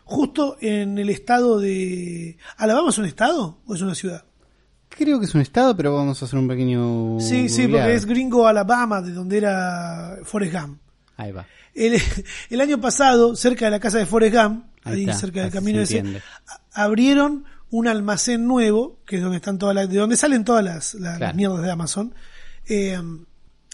Justo en el estado de... ¿Alabama es un estado o es una ciudad? Creo que es un estado, pero vamos a hacer un pequeño. Sí, sí, googleado. porque es Gringo, Alabama, de donde era Forrest Gump. Ahí va. El, el año pasado, cerca de la casa de Forrest Gump, Ahí ahí, está, cerca del camino se ese, abrieron un almacén nuevo, que es donde están todas las, de donde salen todas las, las Claro. mierdas de Amazon, eh,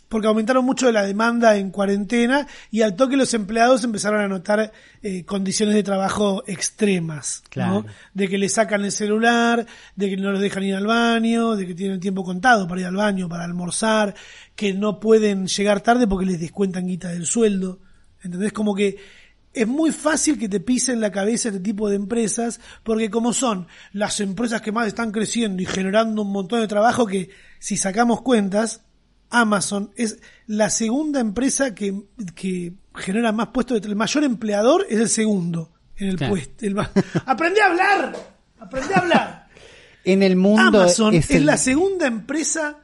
porque aumentaron mucho la demanda en cuarentena y al toque los empleados empezaron a notar eh, condiciones de trabajo extremas, ¿no? Claro. de que le sacan el celular, de que no los dejan ir al baño, de que tienen tiempo contado para ir al baño, para almorzar, que no pueden llegar tarde porque les descuentan guita del sueldo. ¿Entendés? Como que es muy fácil que te pisen la cabeza este tipo de empresas, porque como son las empresas que más están creciendo y generando un montón de trabajo que, si sacamos cuentas, Amazon es la segunda empresa que, que genera más puestos de el mayor empleador es el segundo en el Claro. puesto. el *laughs* ¡Aprendí a hablar! ¡Aprendí a hablar! En el mundo Amazon es, la segunda empresa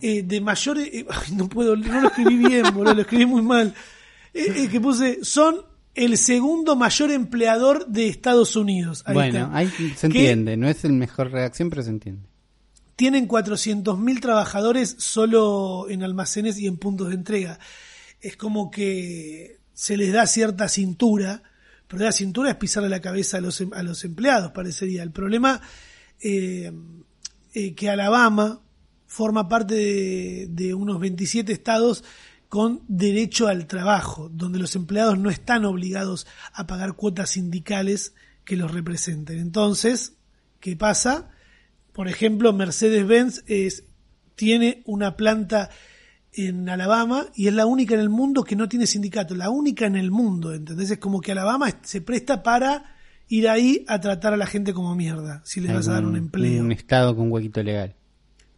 eh, de mayor... eh, ay, no puedo, no lo escribí bien, boludo, lo escribí muy mal. Eh, eh, que puse, son el segundo mayor empleador de Estados Unidos. Ahí Bueno, está. ahí se Que entiende. No es el mejor redacción, pero se entiende. tienen 400.000 trabajadores solo en almacenes y en puntos de entrega. Es como que se les da cierta cintura, pero la cintura es pisarle la cabeza a los, em- a los empleados, parecería. El problema eh, eh, que Alabama forma parte de, de unos 27 estados con derecho al trabajo, donde los empleados no están obligados a pagar cuotas sindicales que los representen. Entonces, ¿qué pasa? Por ejemplo, Mercedes-Benz es, tiene una planta en Alabama y es la única en el mundo que no tiene sindicato, la única en el mundo, ¿entendés? Es como que Alabama se presta para ir ahí a tratar a la gente como mierda, si les vas a dar un empleo. Un estado con huequito legal.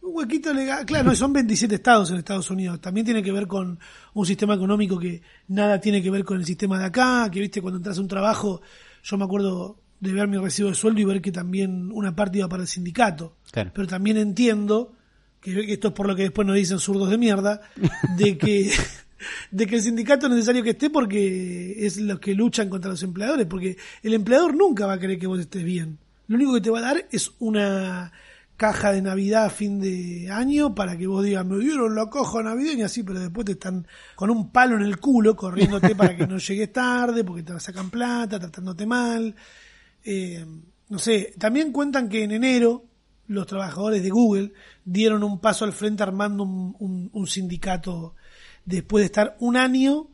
Un huequito legal, claro, no, son 27 estados en Estados Unidos. También tiene que ver con un sistema económico que nada tiene que ver con el sistema de acá, que viste cuando entras a un trabajo, yo me acuerdo de ver mi recibo de sueldo y ver que también una parte iba para el sindicato. Claro. Pero también entiendo, que esto es por lo que después nos dicen zurdos de mierda, de que, *laughs* de que el sindicato es necesario que esté porque es los que luchan contra los empleadores, porque el empleador nunca va a querer que vos estés bien. Lo único que te va a dar es una caja de Navidad a fin de año para que vos digas, me dieron la caja navideña, sí, pero después te están con un palo en el culo corriéndote *laughs* para que no llegues tarde, porque te sacan plata, tratándote mal. Eh, no sé, también cuentan que en enero los trabajadores de Google dieron un paso al frente armando un, un- un sindicato después de estar un año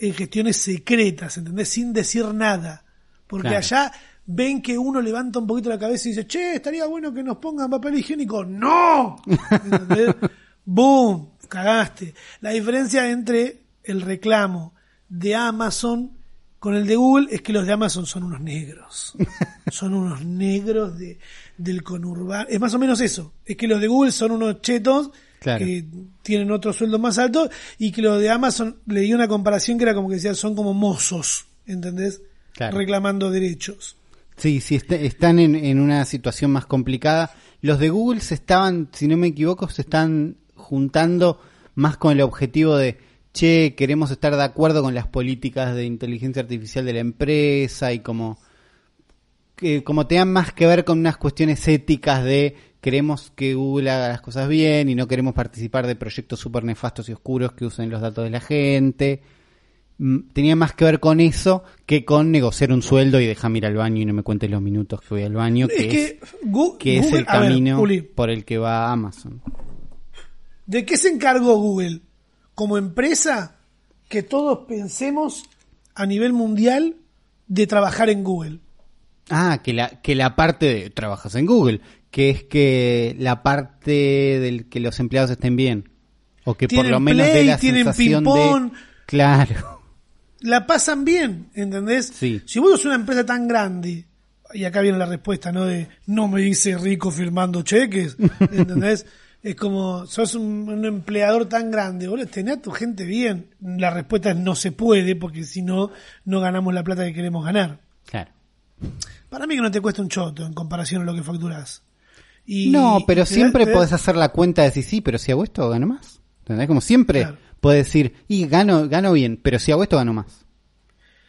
en gestiones secretas, ¿entendés? Sin decir nada. Porque Claro. allá ven que uno levanta un poquito la cabeza y dice, che, estaría bueno que nos pongan papel higiénico. ¡No! ¿Entendés? *laughs* ¡Boom! Cagaste. La diferencia entre el reclamo de Amazon con el de Google es que los de Amazon son unos negros. *laughs* Son unos negros de, del conurbano. Es más o menos eso. Es que los de Google son unos chetos Claro. que tienen otro sueldo más alto y que los de Amazon le di una comparación que era como que decía, son como mozos, ¿entendés? Claro. Reclamando derechos. Sí, sí, est- están en, en una situación más complicada. Los de Google se estaban, si no me equivoco, se están juntando más con el objetivo de, che, queremos estar de acuerdo con las políticas de inteligencia artificial de la empresa y como, que, como tengan más que ver con unas cuestiones éticas de queremos que Google haga las cosas bien y no queremos participar de proyectos súper nefastos y oscuros que usen los datos de la gente. Tenía más que ver con eso que con negociar un sueldo y déjame ir al baño y no me cuentes los minutos que voy al baño, que Es es, que, es Google- el a ver, camino por el que va Amazon. ¿De qué se encargó Google? Como empresa, que todos pensemos a nivel mundial de trabajar en Google. Ah, que la, que la parte de trabajas en Google, que es que la parte del que los empleados estén bien. O que por lo menos Play, la tienen sensación de... Claro. La pasan bien, ¿entendés? Sí. Si vos sos una empresa tan grande, y acá viene la respuesta, ¿no? De no me dice rico firmando cheques, *laughs* ¿entendés? es como, sos un, un empleador tan grande, boludo, tenés a tu gente bien. La respuesta es no se puede, porque si no, no ganamos la plata que queremos ganar. Claro. Para mí que no te cuesta un choto en comparación a lo que facturás. Y, no, pero siempre da- podés hacer la cuenta de decir, sí, pero si hago esto gano más. ¿Entendés? Como siempre Claro. Podés decir, y gano, gano bien, pero si hago esto gano más.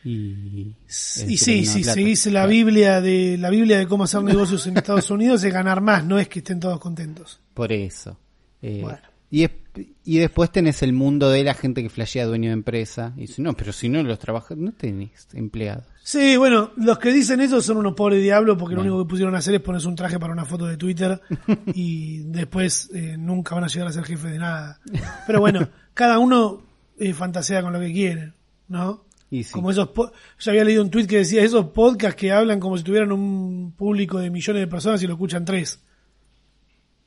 Y, sí, si plata. seguís la. Biblia de la Biblia de cómo hacer negocios en Estados Unidos es ganar más, no es que estén todos contentos. Por eso. Eh, Bueno. Y, es- y después tenés el mundo de la gente que flashea dueño de empresa. Y dice, no, pero si no los trabajadores, no tenés empleados. Sí, bueno, los que dicen eso son unos pobres diablos porque lo único que pusieron a hacer es ponerse un traje para una foto de Twitter *laughs* y después eh, nunca van a llegar a ser jefes de nada. Pero bueno, cada uno eh, fantasea con lo que quiere, ¿no? Y sí. Como esos, yo había leído un tweet que decía esos podcasts que hablan como si tuvieran un público de millones de personas y lo escuchan tres.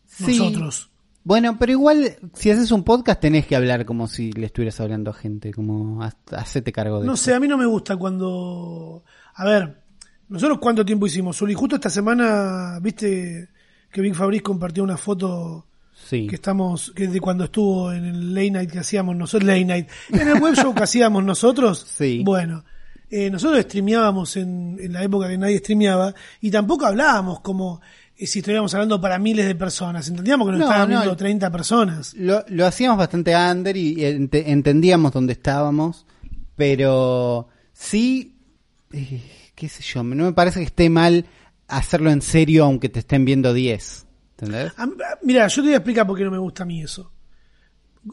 Sí. Nosotros. Bueno, pero igual, si haces un podcast tenés que hablar como si le estuvieras hablando a gente, como hacete cargo de No sé, a mí no me gusta cuando... A ver, nosotros cuánto tiempo hicimos, Uli. Justo esta semana, viste que Big Fabriz compartió una foto Sí. que estamos, que de cuando estuvo en el late night que hacíamos nosotros, late night, en el web show que hacíamos nosotros. *laughs* Sí. Bueno, eh, nosotros streameábamos en, en la época que nadie streameaba y tampoco hablábamos como si estuviéramos hablando para miles de personas. Entendíamos que nos No, estaban no. viendo 30 personas. Lo, lo hacíamos bastante under y ente- entendíamos dónde estábamos, pero sí, eh, qué sé yo, no me parece que esté mal hacerlo en serio aunque te estén viendo 10. ¿Entendés? Mira, yo te voy a explicar por qué no me gusta a mí eso.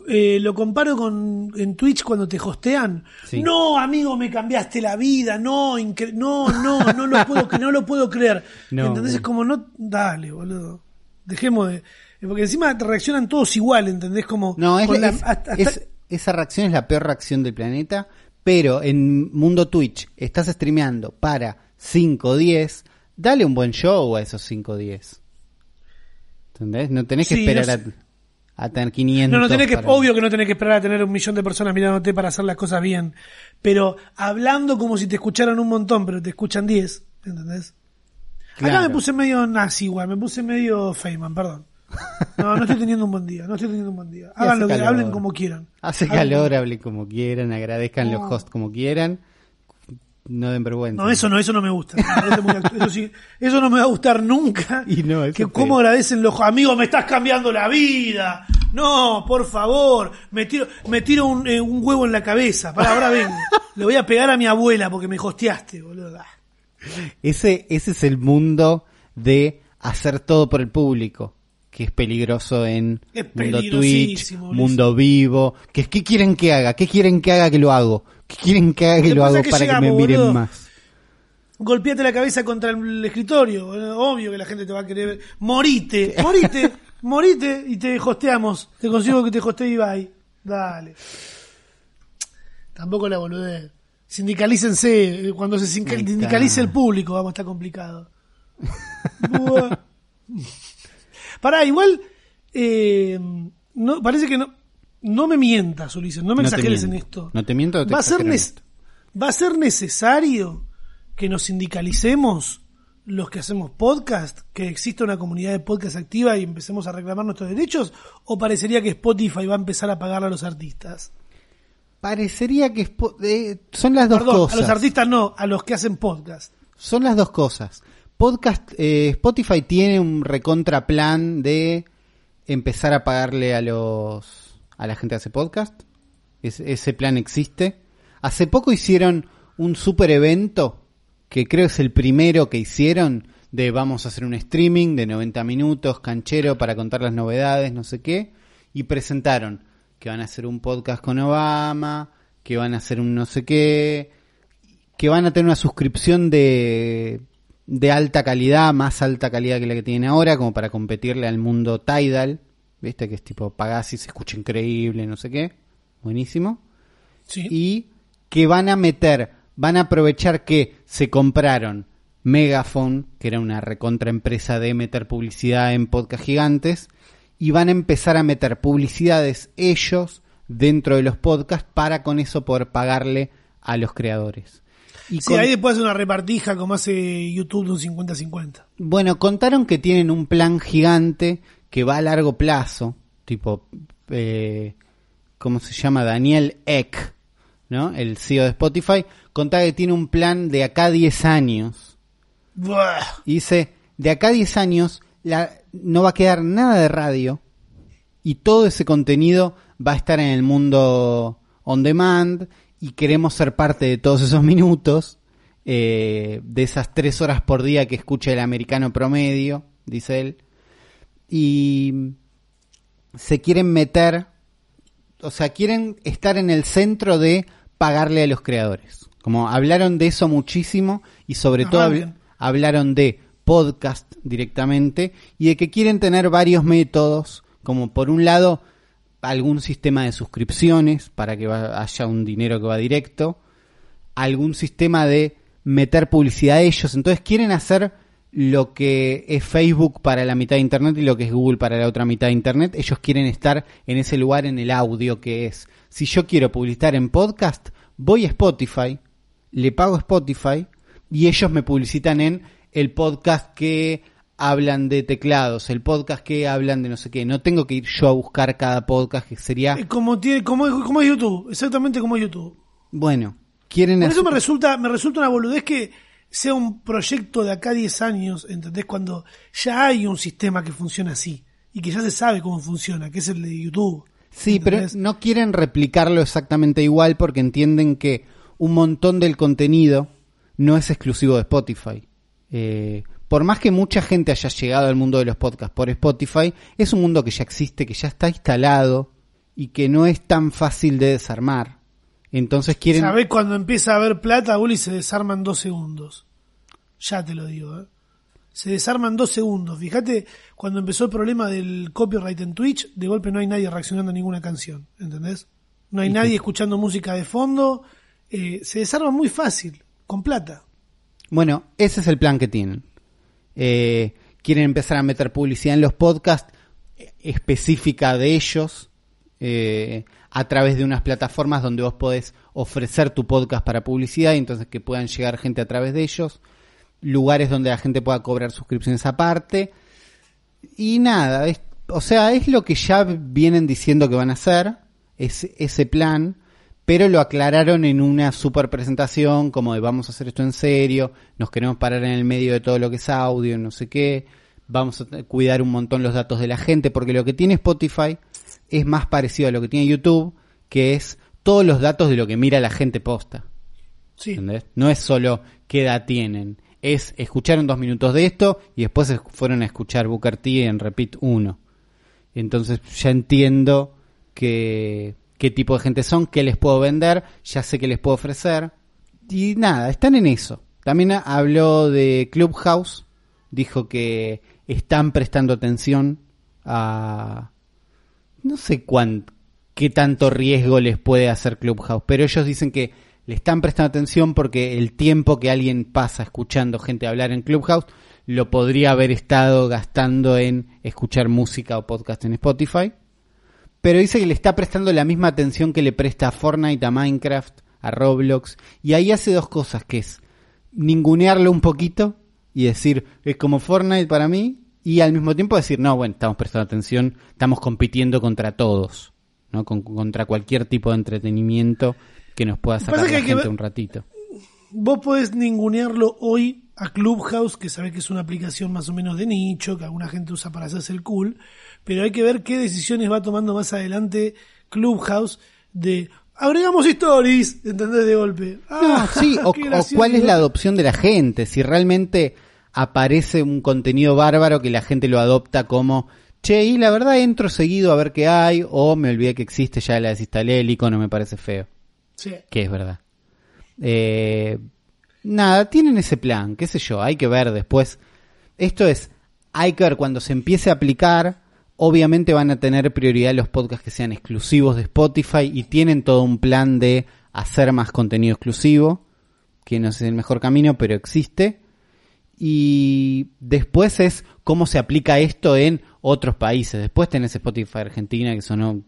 Eh, lo comparo con en Twitch cuando te hostean. Sí. No, amigo, me cambiaste la vida. No, incre- no, no, no lo puedo, no lo puedo creer. *laughs* No, ¿Entendés? Es como no, dale, boludo. Dejemos de, porque encima te reaccionan todos igual, ¿entendés? Como No, es, la- es- hasta- hasta- es- esa reacción es la peor reacción del planeta, pero en mundo Twitch estás streameando para 5 o 10, dale un buen show a esos 5 o 10. ¿Entendés? No tenés que Sí, esperar no sé. a tener 500. No, no tenés que, para- obvio que no tenés que esperar a tener un millón de personas mirándote para hacer las cosas bien. Pero hablando como si te escucharan un montón, pero te escuchan 10, ¿entendés? Acá Claro. me puse medio nazi, igual, me puse medio Feynman, perdón. No, no estoy teniendo un buen día, no estoy teniendo un buen día. *laughs* Hagan lo que calor. hablen como quieran. Hace calor, hablen como quieran, agradezcan los hosts como quieran. No den vergüenza. No, eso no, eso no me gusta. Me muy Eso, sí, eso no me va a gustar nunca. *laughs* Y no, que cómo agradecen los amigos, me estás cambiando la vida. No, por favor, me tiro, me tiro un, eh, un huevo en la cabeza. Para ahora vengo. *laughs* Le voy a pegar a mi abuela porque me hosteaste, boludo. Ah. Ese, ese es el mundo de hacer todo por el público, que es peligroso en Es mundo Twitch, mundo vivo. Que es, ¿Qué quieren que haga? ¿Qué quieren que haga que lo hago? ¿Qué quieren que haga que Lo hago que para que me miren boludo. más? Golpeate la cabeza contra el escritorio. Obvio que la gente te va a querer. Morite, morite, *laughs* morite y te hosteamos. Te consigo que te hostee Ibai. Dale. Tampoco la boludez. Sindicalícense. eh, Cuando se sindicalice el público, vamos, está complicado. *laughs* Pará, igual. eh, no, parece que no. No me mientas, Ulises. No me No exageres en esto. No te miento, te va a ser va a ser necesario que nos sindicalicemos los que hacemos podcast, que exista una comunidad de podcast activa y empecemos a reclamar nuestros derechos, o parecería que Spotify va a empezar a pagar a los artistas. Parecería que eh, son las dos Perdón, cosas. a los artistas no, a los que hacen podcast. Son las dos cosas. Podcast, eh, Spotify tiene un recontra plan de empezar a pagarle a los a la gente que hace podcast. Es- ese plan existe. Hace poco hicieron un super evento, que creo es el primero que hicieron, de vamos a hacer un streaming de 90 minutos, canchero, para contar las novedades, no sé qué. Y presentaron que van a hacer un podcast con Obama, que van a hacer un no sé qué, que van a tener una suscripción de, de alta calidad, más alta calidad que la que tienen ahora, como para competirle al mundo Tidal, ¿viste? Que es tipo, pagás y se escucha increíble, no sé qué. Buenísimo. Sí. Y que van a meter, van a aprovechar que se compraron Megaphone, que era una recontra empresa de meter publicidad en podcast gigantes, y van a empezar a meter publicidades ellos dentro de los podcasts para con eso poder pagarle a los creadores. Y Sí, con- ahí después hace una repartija como hace YouTube de un 50-50. Bueno, contaron que tienen un plan gigante que va a largo plazo, tipo, eh, ¿cómo se llama? Daniel Eck, ¿no? El CEO de Spotify, contaba que tiene un plan de acá a 10 años. Buah. Y dice, de acá a 10 años la, no va a quedar nada de radio y todo ese contenido va a estar en el mundo on demand y queremos ser parte de todos esos minutos, eh, de esas tres horas por día que escucha el americano promedio, dice él. Y se quieren meter, o sea, quieren estar en el centro de pagarle a los creadores. Como hablaron de eso muchísimo y sobre todo habl- Arranquen. hablaron de podcast directamente y de que quieren tener varios métodos, como por un lado algún sistema de suscripciones para que haya un dinero que va directo, algún sistema de meter publicidad a ellos. Entonces quieren hacer lo que es Facebook para la mitad de Internet y lo que es Google para la otra mitad de Internet. Ellos quieren estar en ese lugar en el audio que es. Si yo quiero publicitar en podcast, voy a Spotify, le pago a Spotify y ellos me publicitan en el podcast que hablan de teclados, el podcast que hablan de no sé qué. No tengo que ir yo a buscar cada podcast que sería... Eh, Como, tiene, como, es- como es YouTube, exactamente como es YouTube. Bueno, quieren Por eso hacer- me resulta, me resulta una boludez que sea un proyecto de acá a 10 años, ¿entendés? Cuando ya hay un sistema que funciona así y que ya se sabe cómo funciona, que es el de YouTube. Sí, pero no quieren replicarlo exactamente igual porque entienden que un montón del contenido no es exclusivo de Spotify. Eh, por más que mucha gente haya llegado al mundo de los podcasts por Spotify, es un mundo que ya existe, que ya está instalado y que no es tan fácil de desarmar. Entonces quieren... ¿Sabés cuando empieza a haber plata, Bully se desarma en dos segundos? Ya te lo digo, ¿eh? Se desarma en dos segundos. Fíjate, cuando empezó el problema del copyright en Twitch, de golpe no hay nadie reaccionando a ninguna canción, ¿entendés? No hay nadie escuchando música de fondo. eh, se desarma muy fácil, con plata. Bueno, ese es el plan que tienen. Eh, quieren empezar a meter publicidad en los podcasts eh, específica de ellos eh, a través de unas plataformas donde vos podés ofrecer tu podcast para publicidad y entonces que puedan llegar gente a través de ellos. Lugares donde la gente pueda cobrar suscripciones aparte. Y nada, es- o sea, es lo que ya vienen diciendo que van a hacer, es ese plan, pero lo aclararon en una super presentación, como de vamos a hacer esto en serio, nos queremos parar en el medio de todo lo que es audio, no sé qué, vamos a cuidar un montón los datos de la gente, porque lo que tiene Spotify es más parecido a lo que tiene YouTube, que es todos los datos de lo que mira la gente posta. Sí. ¿entendés? No es solo qué edad tienen, es escucharon dos minutos de esto y después es- fueron a escuchar Booker T en Repeat 1. Entonces ya entiendo que, qué tipo de gente son, qué les puedo vender, ya sé qué les puedo ofrecer. Y nada, están en eso. También ha- habló de Clubhouse, dijo que están prestando atención a... No sé cuán, qué tanto riesgo les puede hacer Clubhouse, pero ellos dicen que le están prestando atención porque el tiempo que alguien pasa escuchando gente hablar en Clubhouse lo podría haber estado gastando en escuchar música o podcast en Spotify. Pero dice que le está prestando la misma atención que le presta a Fortnite, a Minecraft, a Roblox. Y ahí hace dos cosas, que es ningunearlo un poquito y decir, es como Fortnite para mí. Y al mismo tiempo decir, no, bueno, estamos prestando atención, estamos compitiendo contra todos, ¿no? Con- contra cualquier tipo de entretenimiento que nos pueda sacar la que gente un ratito. Vos podés ningunearlo hoy a Clubhouse, que sabés que es una aplicación más o menos de nicho, que alguna gente usa para hacerse el cool, pero hay que ver qué decisiones va tomando más adelante Clubhouse de agregamos stories, ¿entendés? De golpe. No, Ah, sí, *laughs* o, cuál es la adopción de la gente, si realmente aparece un contenido bárbaro que la gente lo adopta como, che, y la verdad entro seguido a ver qué hay, o me olvidé que existe, ya la desinstalé, el icono me parece feo, Sí. que es verdad. Eh, nada, tienen ese plan, qué sé yo, hay que ver después. Esto es, hay que ver cuando se empiece a aplicar, obviamente van a tener prioridad los podcasts que sean exclusivos de Spotify y tienen todo un plan de hacer más contenido exclusivo, que no es el mejor camino, pero existe. Y después es cómo se aplica esto en otros países. Después tenés Spotify Argentina, que son o-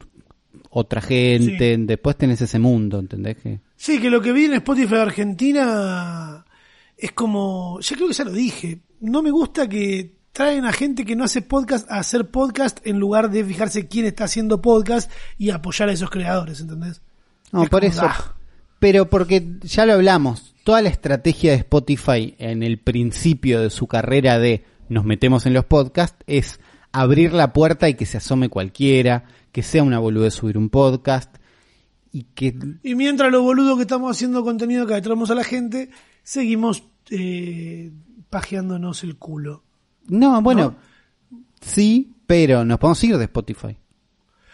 otra gente. Después tenés ese mundo, ¿entendés? Que... Sí, que lo que vi en Spotify Argentina es como, ya creo que ya lo dije, no me gusta que traen a gente que no hace podcast a hacer podcast en lugar de fijarse quién está haciendo podcast y apoyar a esos creadores, ¿entendés? No, Es por como, eso. ah. Pero porque ya lo hablamos, toda la estrategia de Spotify en el principio de su carrera de nos metemos en los podcasts es abrir la puerta y que se asome cualquiera, que sea una boludez subir un podcast y que Y mientras los boludos que estamos haciendo contenido que traemos a la gente, seguimos eh, pajeándonos el culo. no, bueno, sí, pero nos podemos ir de Spotify.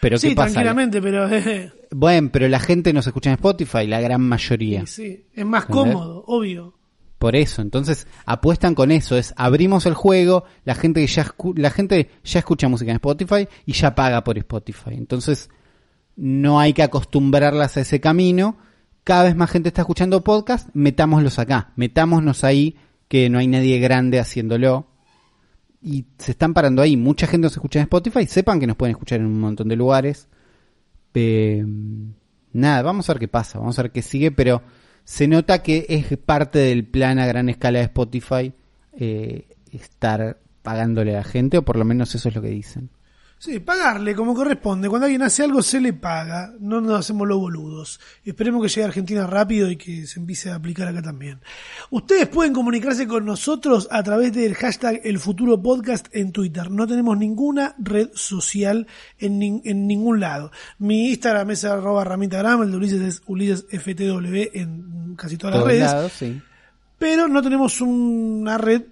Pero sí, qué pasa? tranquilamente, pero eh, *laughs* Bueno, pero la gente nos escucha en Spotify, la gran mayoría. sí, sí, es más ¿Entendés? cómodo, obvio. Por eso, entonces apuestan con eso, es abrimos el juego, la gente que ya la gente ya escucha música en Spotify y ya paga por Spotify. Entonces no hay que acostumbrarlas a ese camino. Cada vez más gente está escuchando podcast, metámoslos acá, metámonos ahí que no hay nadie grande haciéndolo. Y se están parando ahí, mucha gente nos escucha en Spotify, sepan que nos pueden escuchar en un montón de lugares. Eh, nada, vamos a ver qué pasa, vamos a ver qué sigue, pero se nota que es parte del plan a gran escala de Spotify eh, estar pagándole a la gente, o por lo menos eso es lo que dicen. Sí, pagarle como corresponde. Cuando alguien hace algo se le paga. No nos hacemos los boludos. Esperemos que llegue a Argentina rápido y que se empiece a aplicar acá también. Ustedes pueden comunicarse con nosotros a través del hashtag El Futuro Podcast en Twitter. No tenemos ninguna red social en, nin- en ningún lado. Mi Instagram es arroba ramitagram, el de Ulises es Ulises FTW en casi todas las Todos redes lados, sí. pero no tenemos una red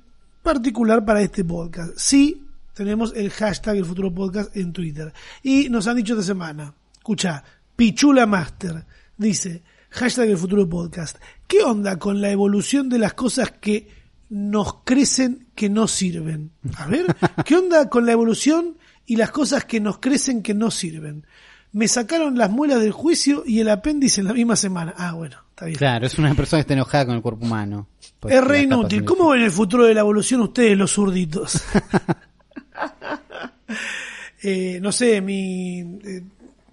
particular para este podcast. Sí tenemos el hashtag El Futuro Podcast en Twitter. Y nos han dicho esta semana, escucha, Pichula Master dice, hashtag El Futuro Podcast, ¿qué onda con la evolución de las cosas que nos crecen que no sirven? A ver, *laughs* ¿qué onda con la evolución y las cosas que nos crecen que no sirven? Me sacaron las muelas del juicio y el apéndice en la misma semana. Ah, bueno, está bien. Claro, es una persona que está enojada con el cuerpo humano. Pues Es re inútil. ¿Cómo ven el futuro de la evolución ustedes, los zurditos? *laughs* *laughs* Eh, no sé, mi. eh,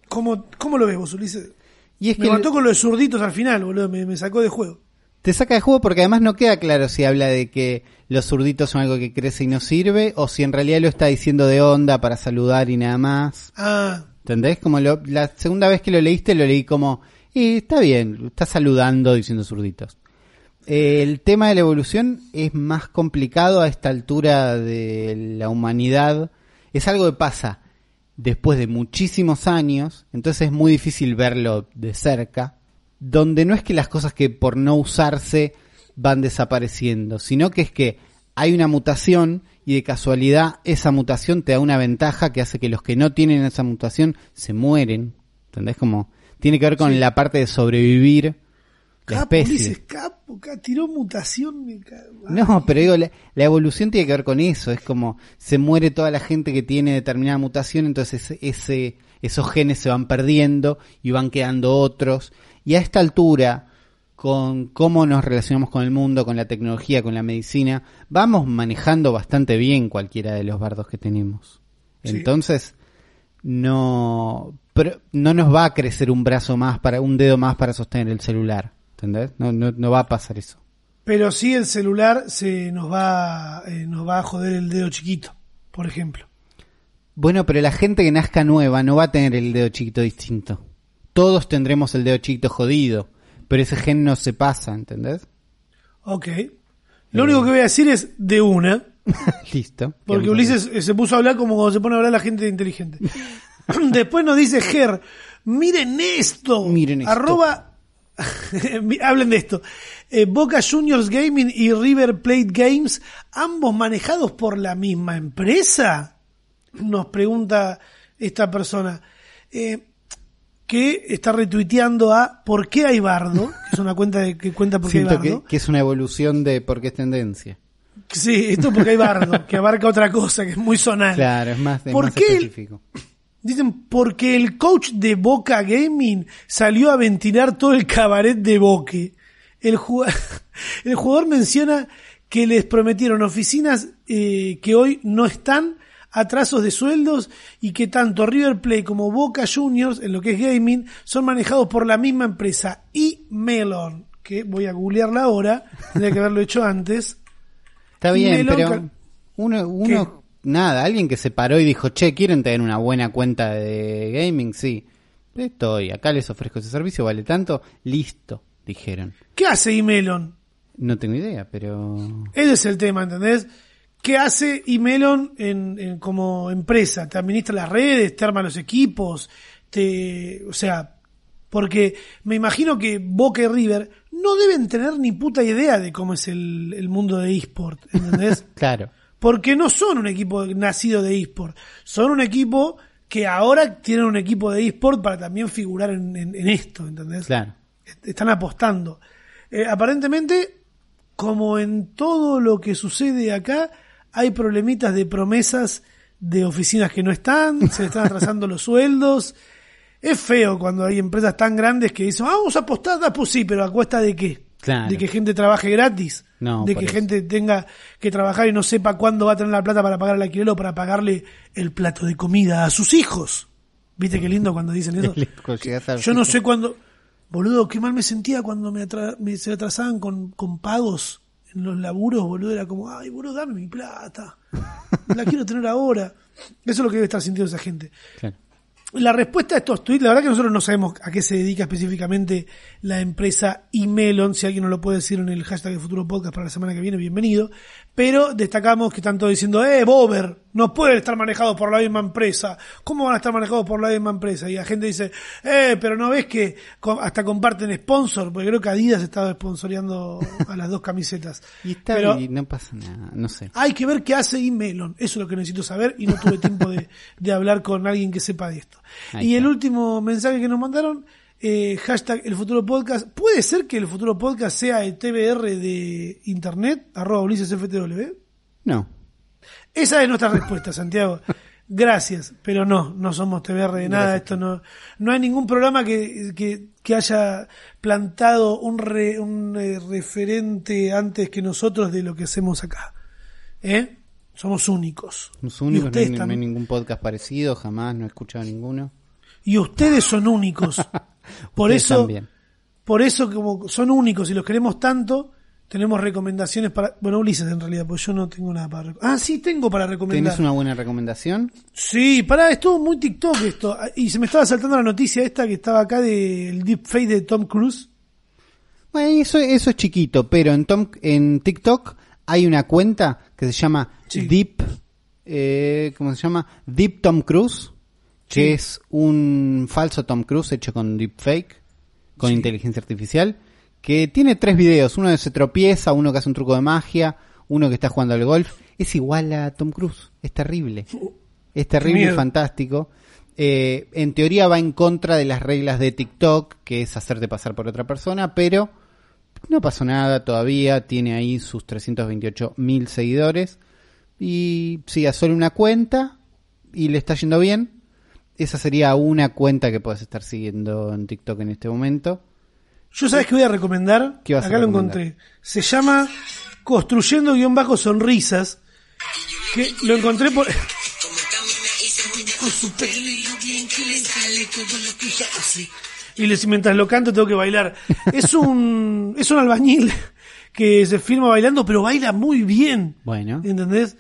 ¿cómo, ¿Cómo lo ves vos, Ulises? Y es me que mató con lo de zurditos al final, boludo. Me, me sacó de juego. te saca de juego porque además no queda claro si habla de que los zurditos son algo que crece y no sirve, o si en realidad lo está diciendo de onda para saludar y nada más. Ah, ¿Entendés? Como lo- la segunda vez que lo leíste lo leí como, eh, está bien, está saludando diciendo zurditos. El tema de la evolución es más complicado a esta altura de la humanidad. Es algo que pasa después de muchísimos años, entonces es muy difícil verlo de cerca, donde no es que las cosas que por no usarse van desapareciendo, sino que es que hay una mutación y de casualidad esa mutación te da una ventaja que hace que los que no tienen esa mutación se mueren. ¿Entendés? Como tiene que ver con la parte de sobrevivir la capo, especie. Capo, ca- tiró mutación. Me No, pero digo, la, la evolución tiene que ver con eso. Es como se muere toda la gente que tiene determinada mutación, entonces ese, esos genes se van perdiendo y van quedando otros. Y a esta altura, con cómo nos relacionamos con el mundo, con la tecnología, con la medicina, vamos manejando bastante bien cualquiera de los bardos que tenemos. Sí. Entonces, no, pero no nos va a crecer un brazo más para, un dedo más para sostener el celular. ¿Entendés? No, no, no va a pasar eso. Pero sí el celular se nos va, eh, nos va a joder el dedo chiquito, por ejemplo. Bueno, pero la gente que nazca nueva no va a tener el dedo chiquito distinto. Todos tendremos el dedo chiquito jodido, pero ese gen no se pasa, ¿entendés? Ok. Lo único que voy a decir es de una, *laughs* Listo. porque Ulises eh, se puso a hablar como cuando se pone a hablar la gente inteligente. *laughs* Después nos dice Ger, Miren esto. Miren esto. Arroba, *laughs* hablen de esto. Eh, Boca Juniors Gaming y River Plate Games, ambos manejados por la misma empresa. Nos pregunta esta persona. Eh, que está retuiteando a ¿Por qué hay bardo? Que es una cuenta de, que cuenta por qué hay bardo. que, que es una evolución de porque es tendencia. Sí, esto porque hay bardo, que abarca otra cosa, que es muy zonal. Claro, es más, es ¿Por más qué específico. Dicen, porque el coach de Boca Gaming salió a ventilar todo el cabaret de Boque. El, *laughs* el jugador menciona que les prometieron oficinas eh, que hoy no están, atrasos de sueldos y que tanto River Plate como Boca Juniors, en lo que es gaming, son manejados por la misma empresa, eMelon, que voy a googlearla ahora, tendría que haberlo hecho antes. Está bien, Melon pero uno, uno nada, alguien que se paró y dijo, che, ¿quieren tener una buena cuenta de gaming? Sí. Estoy, acá les ofrezco ese servicio, vale tanto, listo, dijeron. ¿Qué hace eMelon? No tengo idea, pero... Ese es el tema, ¿entendés? ¿Qué hace Imelon en, en- como empresa? Te administra las redes, te arma los equipos, te, o sea, porque me imagino que Boca y River no deben tener ni puta idea de cómo es el, el mundo de eSport, ¿entendés? *laughs* Claro, Porque no son un equipo nacido de eSport, son un equipo que ahora tienen un equipo de eSport para también figurar en, en- en esto, ¿entendés? claro. están apostando. Eh, aparentemente, como en todo lo que sucede acá, hay problemitas de promesas de oficinas que no están, *laughs* se están atrasando los sueldos. Es feo cuando hay empresas tan grandes que dicen, "Ah, vamos a apostar, ah, pues sí, pero a cuesta de qué? Claro. De que gente trabaje gratis, No, de que eso. gente tenga que trabajar y no sepa cuándo va a tener la plata para pagar el alquiler o para pagarle el plato de comida a sus hijos. ¿Viste qué lindo cuando dicen eso? *laughs* Yo no sé cuándo. Boludo, qué mal me sentía cuando me, atra- me- se atrasaban con, con pagos en los laburos, boludo. Era como, ay, boludo, dame mi plata. La quiero tener ahora. Eso es lo que debe estar sintiendo esa gente. Claro. La respuesta a estos tweets, la verdad que nosotros no sabemos a qué se dedica específicamente la empresa Imelon, si alguien nos lo puede decir en el hashtag de Futuro Podcast para la semana que viene, bienvenido. Pero destacamos que están todos diciendo, eh, Bober, no pueden estar manejados por la misma empresa. ¿Cómo van a estar manejados por la misma empresa? Y la gente dice, eh, pero no ves que hasta comparten sponsor, porque creo que Adidas estaba sponsoreando a las dos camisetas. *laughs* Y está Pero- bien, no pasa nada, no sé. hay que ver qué hace Imelon. Eso es lo que necesito saber y no tuve tiempo de, de hablar con alguien que sepa de esto. Ahí y está. el último mensaje que nos mandaron, eh, hashtag el futuro podcast. ¿Puede ser que el futuro podcast sea el TBR de internet? Arroba Ulises FTW. No. Esa es nuestra respuesta, Santiago. Gracias, pero no, no somos TBR de nada. Gracias. Esto no, no hay ningún programa que, que, que haya plantado un, re- un eh, referente antes que nosotros de lo que hacemos acá. ¿Eh? Somos únicos. Únicos, no hay, no hay ningún podcast parecido, jamás, no he escuchado ninguno. Y ustedes son únicos. *laughs* Por Ustedes eso, también. por eso como son únicos y los queremos tanto, tenemos recomendaciones para, bueno, Ulises en realidad, pues yo no tengo nada para. Ah, sí tengo para recomendar. ¿Tenés una buena recomendación? Sí, pará, estuvo muy TikTok esto. Y se me estaba saltando la noticia esta que estaba acá del deepfake de Tom Cruise. Bueno, eso, eso es chiquito, pero en, Tom, en TikTok hay una cuenta que se llama Sí. Deep, eh, ¿cómo se llama? Deep Tom Cruise, que es un falso Tom Cruise hecho con deepfake, con Sí. inteligencia artificial, que tiene tres videos, uno que se tropieza, uno que hace un truco de magia, uno que está jugando al golf, es igual a Tom Cruise, es terrible. Es terrible y fantástico. Eh, en teoría va en contra de las reglas de TikTok, que es hacerte pasar por otra persona, pero no pasó nada todavía. Tiene ahí sus 328 mil seguidores. Y sigue solo una cuenta y le está yendo bien. Esa sería una cuenta que puedes estar siguiendo en TikTok en este momento. Yo sabes que voy a recomendar. ¿Qué vas a acá lo encontré. Se llama Construyendo guion bajo sonrisas. Que lo encontré por. *laughs* Y les- mientras lo canto tengo que bailar. Es un, es un albañil que se filma bailando, pero baila muy bien. Bueno. ¿Entendés?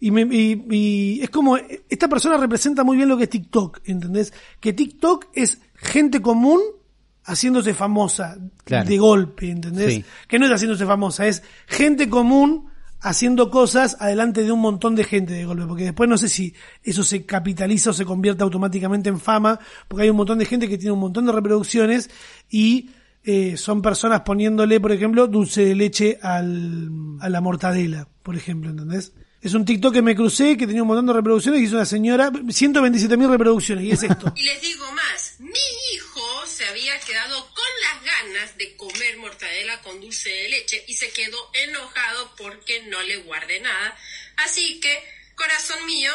Y, me- y- y es como, esta persona representa muy bien lo que es TikTok, ¿entendés? Que TikTok es gente común haciéndose famosa Claro. de golpe, ¿entendés? Sí. Que no es haciéndose famosa, es gente común haciendo cosas adelante de un montón de gente de golpe, porque después no sé si eso se capitaliza o se convierte automáticamente en fama, porque hay un montón de gente que tiene un montón de reproducciones y eh, son personas poniéndole, por ejemplo, dulce de leche al, a la mortadela, por ejemplo, ¿entendés? Es un TikTok que me crucé, que tenía un montón de reproducciones, y es una señora, 127 mil reproducciones, y es esto. *laughs* Y les digo más, mi hijo se había quedado con las ganas de comer mortadela con dulce de leche y se quedó enojado porque no le guardé nada. Así que, corazón mío,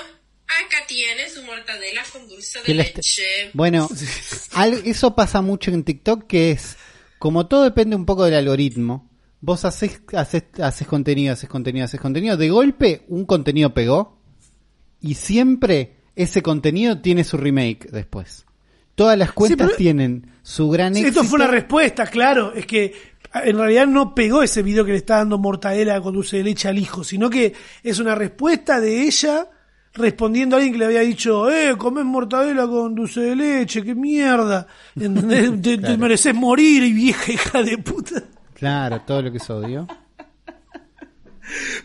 acá tienes su mortadela con dulce de leche. Bueno, *laughs* eso pasa mucho en TikTok, que es, como todo depende un poco del algoritmo, vos haces, haces, haces contenido, haces contenido, haces contenido, de golpe un contenido pegó, y siempre ese contenido tiene su remake después. Todas las cuentas pero- tienen su gran éxito. esto fue una respuesta, claro. Es que en realidad no pegó ese video que le está dando mortadela con dulce de leche al hijo, sino que es una respuesta de ella respondiendo a alguien que le había dicho, eh, comés mortadela con dulce de leche, qué mierda. *laughs* ¿Entendés? Te, te mereces morir, y vieja hija de puta. Claro, todo lo que es odio.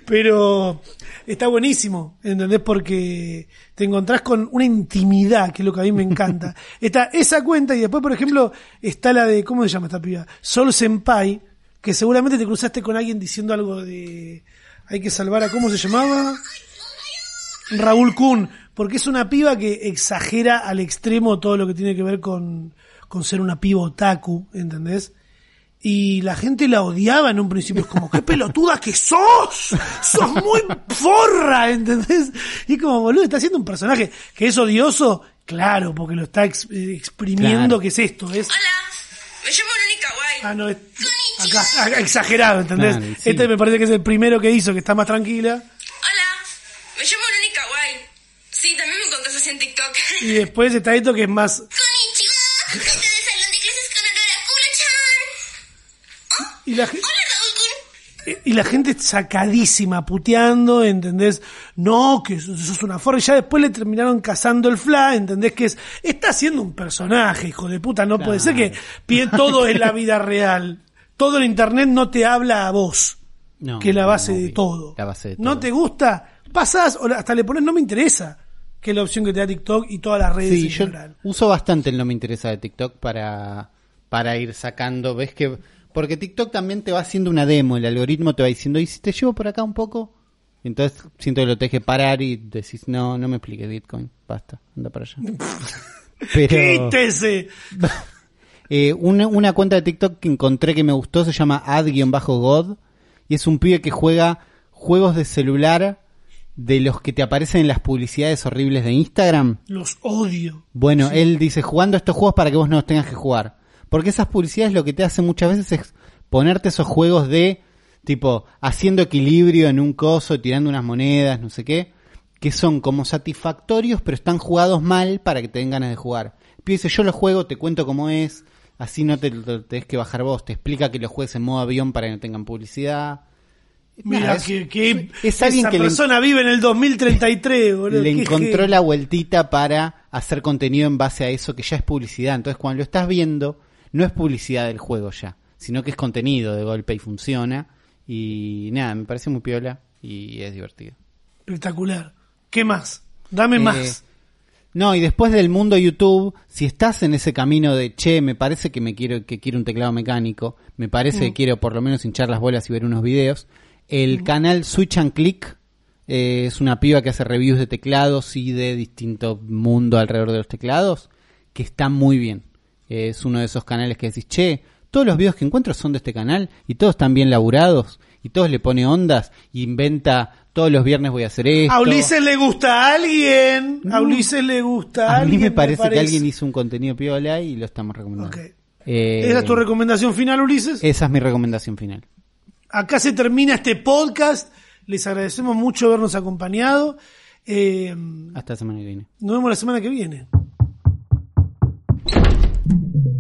Pero está buenísimo, ¿entendés? Porque te encontrás con una intimidad, que es lo que a mí me encanta. *laughs* Está esa cuenta y después, por ejemplo, está la de, ¿cómo se llama esta piba? Sol Senpai, que seguramente te cruzaste con alguien diciendo algo de, hay que salvar a, ¿cómo se llamaba? Raúl Kun, porque es una piba que exagera al extremo todo lo que tiene que ver con, con ser una piba otaku, ¿entendés? Y la gente la odiaba en un principio, es como, qué pelotuda que sos, sos muy forra, ¿entendés? Y como, boludo, está haciendo un personaje que es odioso, claro, porque lo está ex- eh, exprimiendo, Claro. que es esto, es... Hola, me llamo Noni Kawaii. Ah, no, es acá, acá, exagerado, ¿entendés? Claro, y sí. Este me parece que es el primero que hizo, que está más tranquila. Hola, me llamo Noni Kawaii. Sí, también me encontrás así en TikTok. Y después está esto que es más... Y la, ge- Hola, Raúl Kun. y la gente sacadísima, puteando, ¿entendés? No, que sos sos una forra. Y ya después le terminaron cazando el fla, ¿entendés? Que es, está haciendo un personaje, hijo de puta. No puede ser que *laughs* todo en la vida real. Todo el internet no te habla a vos. No, que es la no, base de todo. La base de ¿No todo. te gusta? Pasás o hasta le pones no me interesa. Que es la opción que te da TikTok y todas las redes Sí, en yo general. uso bastante el no me interesa de TikTok para, para ir sacando, ves que, porque TikTok también te va haciendo una demo, el algoritmo te va diciendo, ¿y si te llevo por acá un poco? Entonces siento que lo tenés que parar y decís, no, no me expliques Bitcoin, basta, anda para allá. *laughs* Pero ¡Quítese! *laughs* eh, una, una cuenta de TikTok que encontré que me gustó se llama ad-god y es un pibe que juega juegos de celular de los que te aparecen en las publicidades horribles de Instagram. Los odio. Bueno, él dice jugando estos juegos para que vos no los tengas que jugar. Porque esas publicidades lo que te hacen muchas veces es ponerte esos juegos de tipo haciendo equilibrio en un coso, tirando unas monedas, no sé qué, que son como satisfactorios, pero están jugados mal para que te den ganas de jugar. Dice, yo lo juego, te cuento cómo es, así no te tenés que bajar vos, te explica que lo juegues en modo avión para que no tengan publicidad. Mira, Nada, es- que, que es alguien esa que le- persona vive en el 2033, boludo. le encontró la vueltita para hacer contenido en base a eso que ya es publicidad. Entonces, cuando lo estás viendo, no es publicidad del juego ya, sino que es contenido de golpe y funciona. Y nada, me parece muy piola y es divertido. Espectacular. ¿Qué más? Dame Eh, más. No, y después del mundo YouTube, si estás en ese camino de, che, me parece que me quiero que quiero un teclado mecánico, me parece Mm. que quiero por lo menos hinchar las bolas y ver unos videos, el canal Switch and Click eh, es una piba que hace reviews de teclados y de distinto mundo alrededor de los teclados, que está muy bien. Es uno de esos canales que decís, che, todos los videos que encuentro son de este canal y todos están bien laburados y todos le pone ondas y inventa, todos los viernes voy a hacer esto. A Ulises le gusta a alguien. A. Ulises le gusta a, A mí alguien. me parece, que alguien hizo un contenido piola y lo estamos recomendando. Ok. Eh, ¿Esa es tu recomendación final, Ulises? esa es mi recomendación final. Acá se termina este podcast. Les agradecemos mucho habernos acompañado. Eh, nos Hasta la semana que viene. vemos la semana que viene. thank you.